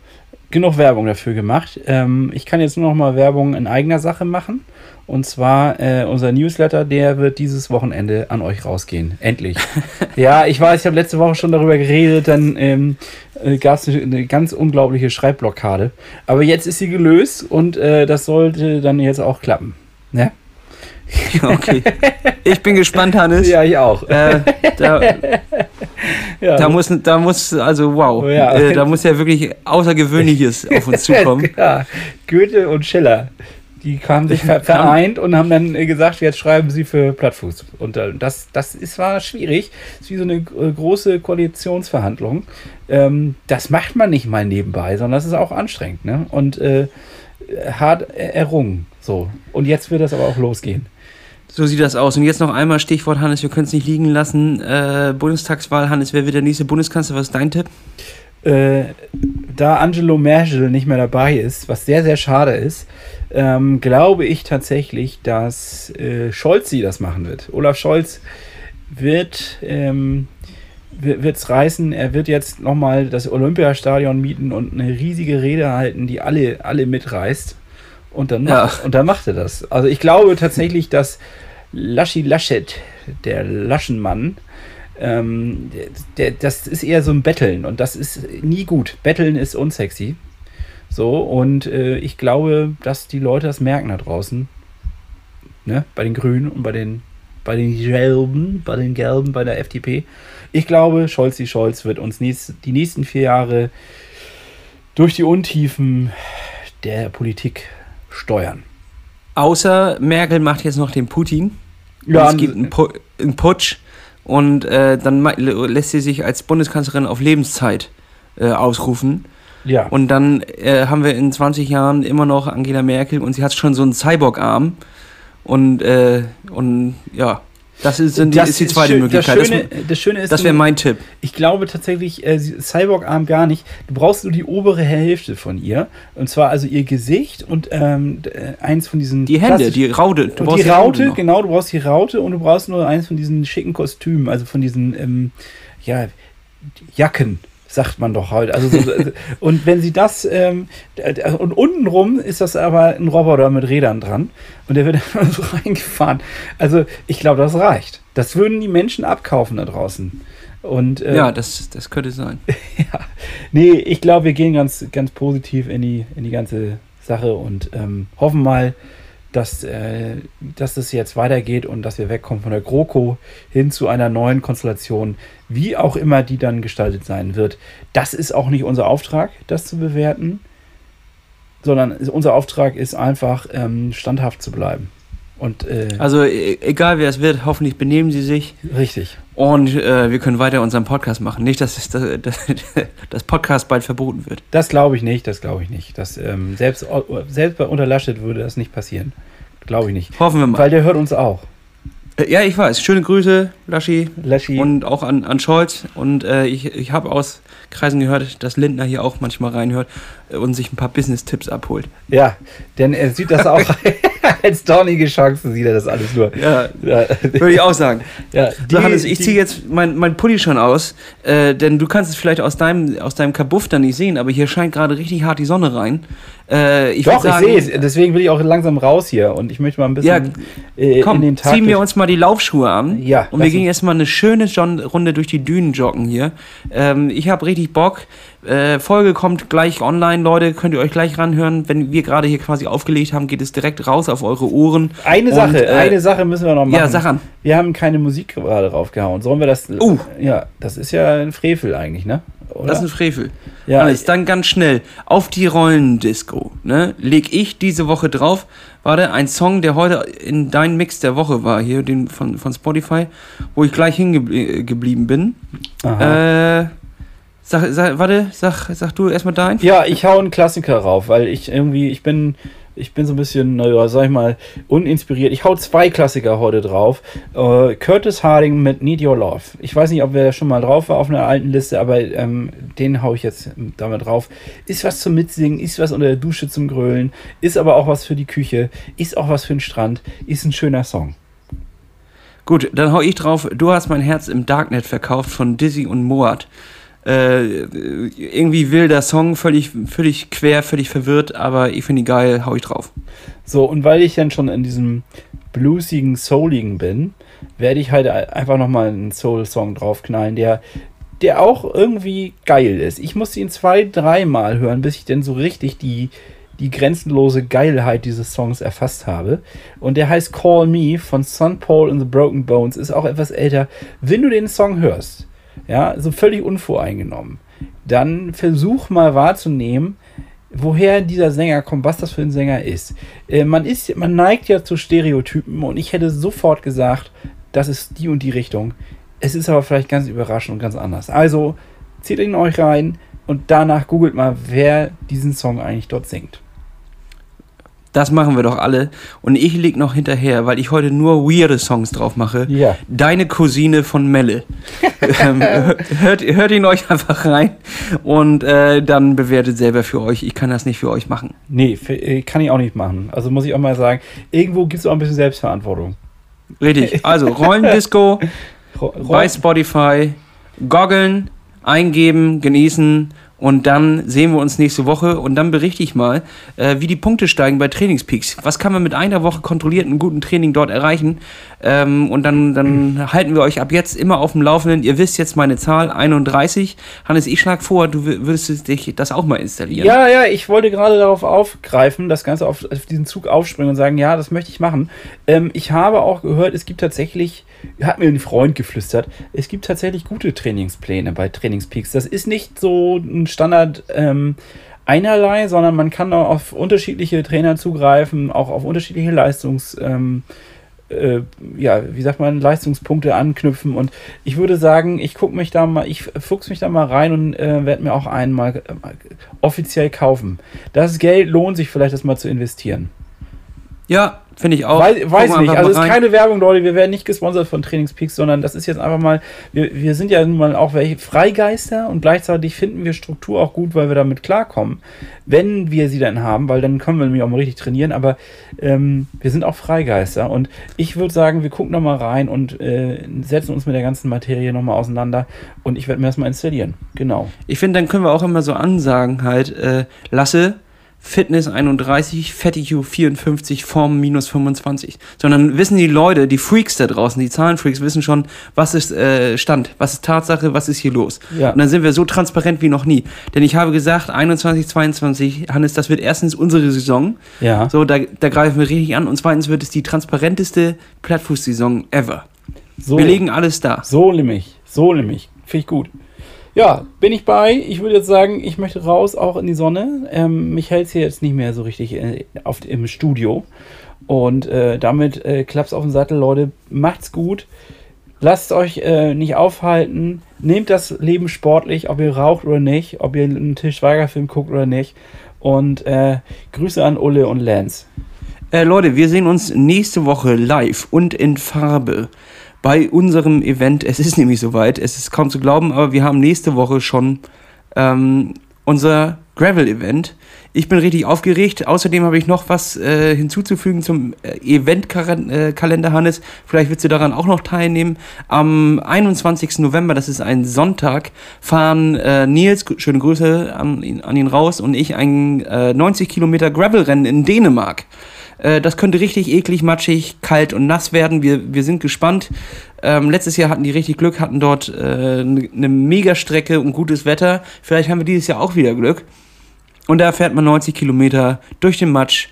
genug Werbung dafür gemacht. Ähm, ich kann jetzt nur noch mal Werbung in eigener Sache machen. Und zwar äh, unser Newsletter, der wird dieses Wochenende an euch rausgehen. Endlich. ja, ich weiß, ich habe letzte Woche schon darüber geredet, dann ähm, äh, gab es eine, eine, ganz unglaubliche Schreibblockade. Aber jetzt ist sie gelöst und äh, das sollte dann jetzt auch klappen. Ne? Okay. Ich bin gespannt, Hannes. Ja, ich auch. Äh, da, ja. da, muss, da muss, also wow, ja. äh, da muss ja wirklich Außergewöhnliches auf uns zukommen. ja, Goethe und Schiller. Die haben sich vereint und haben dann gesagt, jetzt schreiben sie für Plattfuß. Und äh, das, das ist, war schwierig. Das ist wie so eine äh, große Koalitionsverhandlung. Ähm, das macht man nicht mal nebenbei, sondern das ist auch anstrengend. Ne? Und äh, hart errungen. So. Und jetzt wird das aber auch losgehen. So sieht das aus. Und jetzt noch einmal Stichwort, Hannes, wir können es nicht liegen lassen. Äh, Bundestagswahl, Hannes, wer wird der nächste Bundeskanzler? Was ist dein Tipp? Äh, da Angelo Merkel nicht mehr dabei ist, was sehr, sehr schade ist, ähm, glaube ich tatsächlich, dass äh, Scholz sie das machen wird. Olaf Scholz wird ähm, es reißen. Er wird jetzt nochmal das Olympiastadion mieten und eine riesige Rede halten, die alle, alle mitreißt. Und dann, macht, ja. und dann macht er das. Also ich glaube tatsächlich, dass Laschi Laschet, der Laschenmann, ähm, der, das ist eher so ein Betteln und das ist nie gut. Betteln ist unsexy. So, und äh, ich glaube, dass die Leute das merken da draußen. Ne? Bei den Grünen und bei den, bei den Gelben, bei den Gelben, bei der FDP. Ich glaube, Scholz die Scholz wird uns nächst, die nächsten vier Jahre durch die Untiefen der Politik steuern. Außer Merkel macht jetzt noch den Putin. Ja, es gibt einen, Pu einen Putsch und äh, dann lässt sie sich als Bundeskanzlerin auf Lebenszeit äh, ausrufen. Ja. Und dann äh, haben wir in 20 Jahren immer noch Angela Merkel und sie hat schon so einen Cyborg-Arm. Und, äh, und ja, das ist, die, das ist die zweite schön, Möglichkeit. Das Schöne, das, Schöne ist, das wäre mein Tipp. Ich glaube tatsächlich, äh, Cyborg-Arm gar nicht. Du brauchst nur die obere Hälfte von ihr. Und zwar also ihr Gesicht und ähm, äh, eins von diesen. Die Hände, die Raute. Du brauchst die Raute, Raute genau, du brauchst die Raute und du brauchst nur eins von diesen schicken Kostümen, also von diesen, ähm, ja, Jacken sagt man doch heute. Also so, und wenn sie das ähm, und untenrum ist das aber ein Roboter mit Rädern dran und der wird dann so reingefahren. Also ich glaube, das reicht. Das würden die Menschen abkaufen da draußen. Und, äh, ja, das, das könnte sein. ja. Nee, ich glaube, wir gehen ganz, ganz positiv in die, in die ganze Sache und ähm, hoffen mal, dass, äh, dass es jetzt weitergeht und dass wir wegkommen von der GroKo hin zu einer neuen Konstellation, wie auch immer die dann gestaltet sein wird. Das ist auch nicht unser Auftrag, das zu bewerten, sondern unser Auftrag ist einfach, ähm, standhaft zu bleiben. Und, äh, also e, egal wer es wird, hoffentlich benehmen sie sich. Richtig. Und äh, wir können weiter unseren Podcast machen. Nicht, dass das, das, das Podcast bald verboten wird. Das glaube ich nicht, das glaube ich nicht. Das, ähm, selbst, selbst bei Unterlaschet würde das nicht passieren. Glaube ich nicht. Hoffen wir mal. Weil der hört uns auch. Äh, ja, ich weiß. Schöne Grüße, Laschi. Laschi. Und auch an, an Scholz. Und äh, ich, ich habe aus Kreisen gehört, dass Lindner hier auch manchmal reinhört und sich ein paar Business-Tipps abholt. Ja, denn er sieht das auch als dornige Chance, sieht er das alles nur. Ja, ja. würde ich auch sagen. Ja, die, so, Hannes, ich ziehe jetzt mein, mein Pulli schon aus, äh, denn du kannst es vielleicht aus deinem, aus deinem Kabuff dann nicht sehen, aber hier scheint gerade richtig hart die Sonne rein. Äh, ich Doch, sagen, ich sehe es. Deswegen will ich auch langsam raus hier und ich möchte mal ein bisschen ja, äh, komm, in den Tag ziehen wir uns mal die Laufschuhe an. Ja. Und wir gehen jetzt mal eine schöne Runde durch die Dünen joggen hier. Ähm, ich habe richtig Bock. Äh, Folge kommt gleich online, Leute. Könnt ihr euch gleich ranhören. Wenn wir gerade hier quasi aufgelegt haben, geht es direkt raus auf eure Ohren. Eine und, Sache, äh, eine Sache müssen wir noch machen. Ja, sag an. Wir haben keine Musik gerade draufgehauen. Sollen wir das? Uh. Ja, das ist ja ein Frevel eigentlich, ne? Oder? Das ist ein Frevel. Ja. Alles, dann ganz schnell. Auf die Rollendisco, ne? Leg ich diese Woche drauf. Warte, ein Song, der heute in dein Mix der Woche war, hier, den von, von Spotify, wo ich gleich hingeblieben bin. Aha. Äh Sag, sag, warte, sag, sag du erstmal dein. Ja, ich hau einen Klassiker rauf, weil ich irgendwie, ich bin, ich bin so ein bisschen, naja, sag ich mal, uninspiriert. Ich hau zwei Klassiker heute drauf. Äh, Curtis Harding mit Need Your Love. Ich weiß nicht, ob wer schon mal drauf war auf einer alten Liste, aber ähm, den hau ich jetzt damit drauf. Ist was zum Mitsingen, ist was unter der Dusche zum Grölen, ist aber auch was für die Küche, ist auch was für den Strand, ist ein schöner Song. Gut, dann hau ich drauf. Du hast mein Herz im Darknet verkauft von Dizzy und Moat. Äh, irgendwie wilder Song, völlig, völlig quer, völlig verwirrt, aber ich finde ihn geil, hau ich drauf. So, und weil ich dann schon in diesem bluesigen, souligen bin, werde ich halt einfach nochmal einen Soul-Song draufknallen, der, der auch irgendwie geil ist. Ich musste ihn zwei, dreimal hören, bis ich denn so richtig die, die grenzenlose Geilheit dieses Songs erfasst habe. Und der heißt Call Me von Sun Paul and the Broken Bones, ist auch etwas älter. Wenn du den Song hörst, ja, so völlig unvoreingenommen, dann versuch mal wahrzunehmen, woher dieser Sänger kommt, was das für ein Sänger ist. Äh, man ist, man neigt ja zu Stereotypen und ich hätte sofort gesagt, das ist die und die Richtung. Es ist aber vielleicht ganz überraschend und ganz anders. Also zieht ihn euch rein und danach googelt mal, wer diesen Song eigentlich dort singt. Das machen wir doch alle. Und ich leg noch hinterher, weil ich heute nur weirde Songs drauf mache. Ja. Deine Cousine von Melle. ähm, hört, hört ihn euch einfach rein und äh, dann bewertet selber für euch. Ich kann das nicht für euch machen. Nee, äh, kann ich auch nicht machen. Also muss ich auch mal sagen, irgendwo gibt es auch ein bisschen Selbstverantwortung. Richtig. Also Rollendisco bei Spotify, goggeln, eingeben, genießen und dann sehen wir uns nächste Woche und dann berichte ich mal, äh, wie die Punkte steigen bei Trainingspeaks. Was kann man mit einer Woche kontrollierten guten Training dort erreichen? Ähm, und dann, dann halten wir euch ab jetzt immer auf dem Laufenden. Ihr wisst jetzt meine Zahl, 31. Hannes, ich schlage vor, du würdest dich das auch mal installieren. Ja, ja, ich wollte gerade darauf aufgreifen, das Ganze auf, auf diesen Zug aufspringen und sagen, ja, das möchte ich machen. Ähm, ich habe auch gehört, es gibt tatsächlich, hat mir ein Freund geflüstert, es gibt tatsächlich gute Trainingspläne bei Trainingspeaks. Das ist nicht so ein Standard ähm, einerlei, sondern man kann auch auf unterschiedliche Trainer zugreifen, auch auf unterschiedliche Leistungs... Ähm, äh, ja, wie sagt man, Leistungspunkte anknüpfen. Und ich würde sagen, ich gucke mich da mal, ich fuchs mich da mal rein und äh, werde mir auch einen mal äh, offiziell kaufen. Das Geld lohnt sich vielleicht, das mal zu investieren. Ja, finde ich auch. Weiß, weiß nicht, also es ist keine Werbung, Leute. Wir werden nicht gesponsert von Trainingspeaks, sondern das ist jetzt einfach mal, wir, wir sind ja nun mal auch welche Freigeister und gleichzeitig finden wir Struktur auch gut, weil wir damit klarkommen, wenn wir sie dann haben, weil dann können wir nämlich auch mal richtig trainieren, aber ähm, wir sind auch Freigeister und ich würde sagen, wir gucken nochmal rein und äh, setzen uns mit der ganzen Materie nochmal auseinander und ich werde mir das mal installieren. Genau. Ich finde, dann können wir auch immer so ansagen halt, äh, Lasse, Fitness 31, Fettigu 54, Form minus 25. Sondern wissen die Leute, die Freaks da draußen, die Zahlenfreaks, wissen schon, was ist äh, Stand, was ist Tatsache, was ist hier los. Ja. Und dann sind wir so transparent wie noch nie. Denn ich habe gesagt, 21, 22, Hannes, das wird erstens unsere Saison. Ja. So, da, da greifen wir richtig an. Und zweitens wird es die transparenteste Plattfuß-Saison ever. So, Wir legen alles da. so nämlich, so nämlich. Finde ich gut. Ja, bin ich bei. Ich würde jetzt sagen, ich möchte raus, auch in die Sonne. Ähm, mich hält hier jetzt nicht mehr so richtig äh, auf, im Studio. Und äh, damit äh, klappt's auf den Sattel, Leute. Macht's gut. Lasst euch äh, nicht aufhalten. Nehmt das Leben sportlich, ob ihr raucht oder nicht, ob ihr einen Til Schweiger-Film guckt oder nicht. Und äh, Grüße an Ulle und Lance. Äh, Leute, wir sehen uns nächste Woche live und in Farbe bei unserem Event. Es ist nämlich soweit, es ist kaum zu glauben, aber wir haben nächste Woche schon ähm, unser Gravel-Event. Ich bin richtig aufgeregt. Außerdem habe ich noch was äh, hinzuzufügen zum äh, Event-Kalender, Hannes. Vielleicht willst du daran auch noch teilnehmen. Am 21. November, das ist ein Sonntag, fahren äh, Nils, schöne Grüße an, ihn- an ihn raus, und ich ein äh, 90 Kilometer Gravel-Rennen in Dänemark. Äh, Das könnte richtig eklig, matschig, kalt und nass werden. Wir, wir sind gespannt. Ähm, letztes Jahr hatten die richtig Glück, hatten dort äh, eine ne Megastrecke und gutes Wetter. Vielleicht haben wir dieses Jahr auch wieder Glück. Und da fährt man 90 Kilometer durch den Matsch.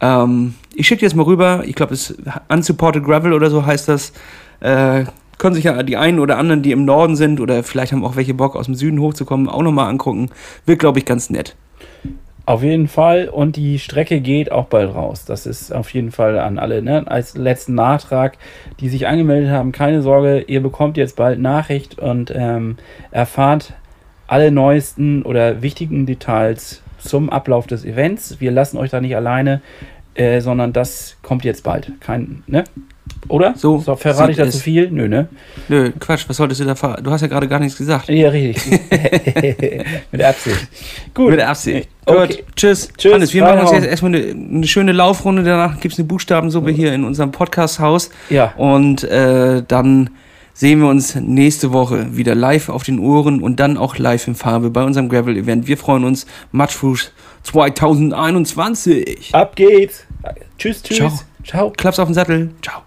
Ähm, ich schicke dir jetzt mal rüber. Ich glaube, es ist Unsupported Gravel oder so heißt das. Äh, können sich ja die einen oder anderen, die im Norden sind oder vielleicht haben auch welche Bock aus dem Süden hochzukommen, auch nochmal angucken. Wird, glaube ich, ganz nett. Auf jeden Fall. Und die Strecke geht auch bald raus. Das ist auf jeden Fall an alle. Ne? Als letzten Nachtrag, die sich angemeldet haben, keine Sorge, ihr bekommt jetzt bald Nachricht und ähm, erfahrt alle neuesten oder wichtigen Details zum Ablauf des Events. Wir lassen euch da nicht alleine, äh, sondern das kommt jetzt bald. Kein, ne? Oder? So verrate ich da zu viel? Nö, ne? Nö, Quatsch, was solltest du da ver Du hast ja gerade gar nichts gesagt. Ja, richtig. Mit Absicht. Gut. Mit Absicht. Okay. Gut, tschüss. Tschüss, Hannes, wir machen uns jetzt erstmal eine, eine schöne Laufrunde. Danach gibt es eine Buchstabensuppe hier in unserem Podcast-Haus. Ja. Und äh, dann sehen wir uns nächste Woche wieder live auf den Ohren und dann auch live in Farbe bei unserem Gravel-Event. Wir freuen uns. Matchfuß 2021. Ab geht's. Tschüss, tschüss. Ciao. Ciao. Klaps auf den Sattel. Ciao.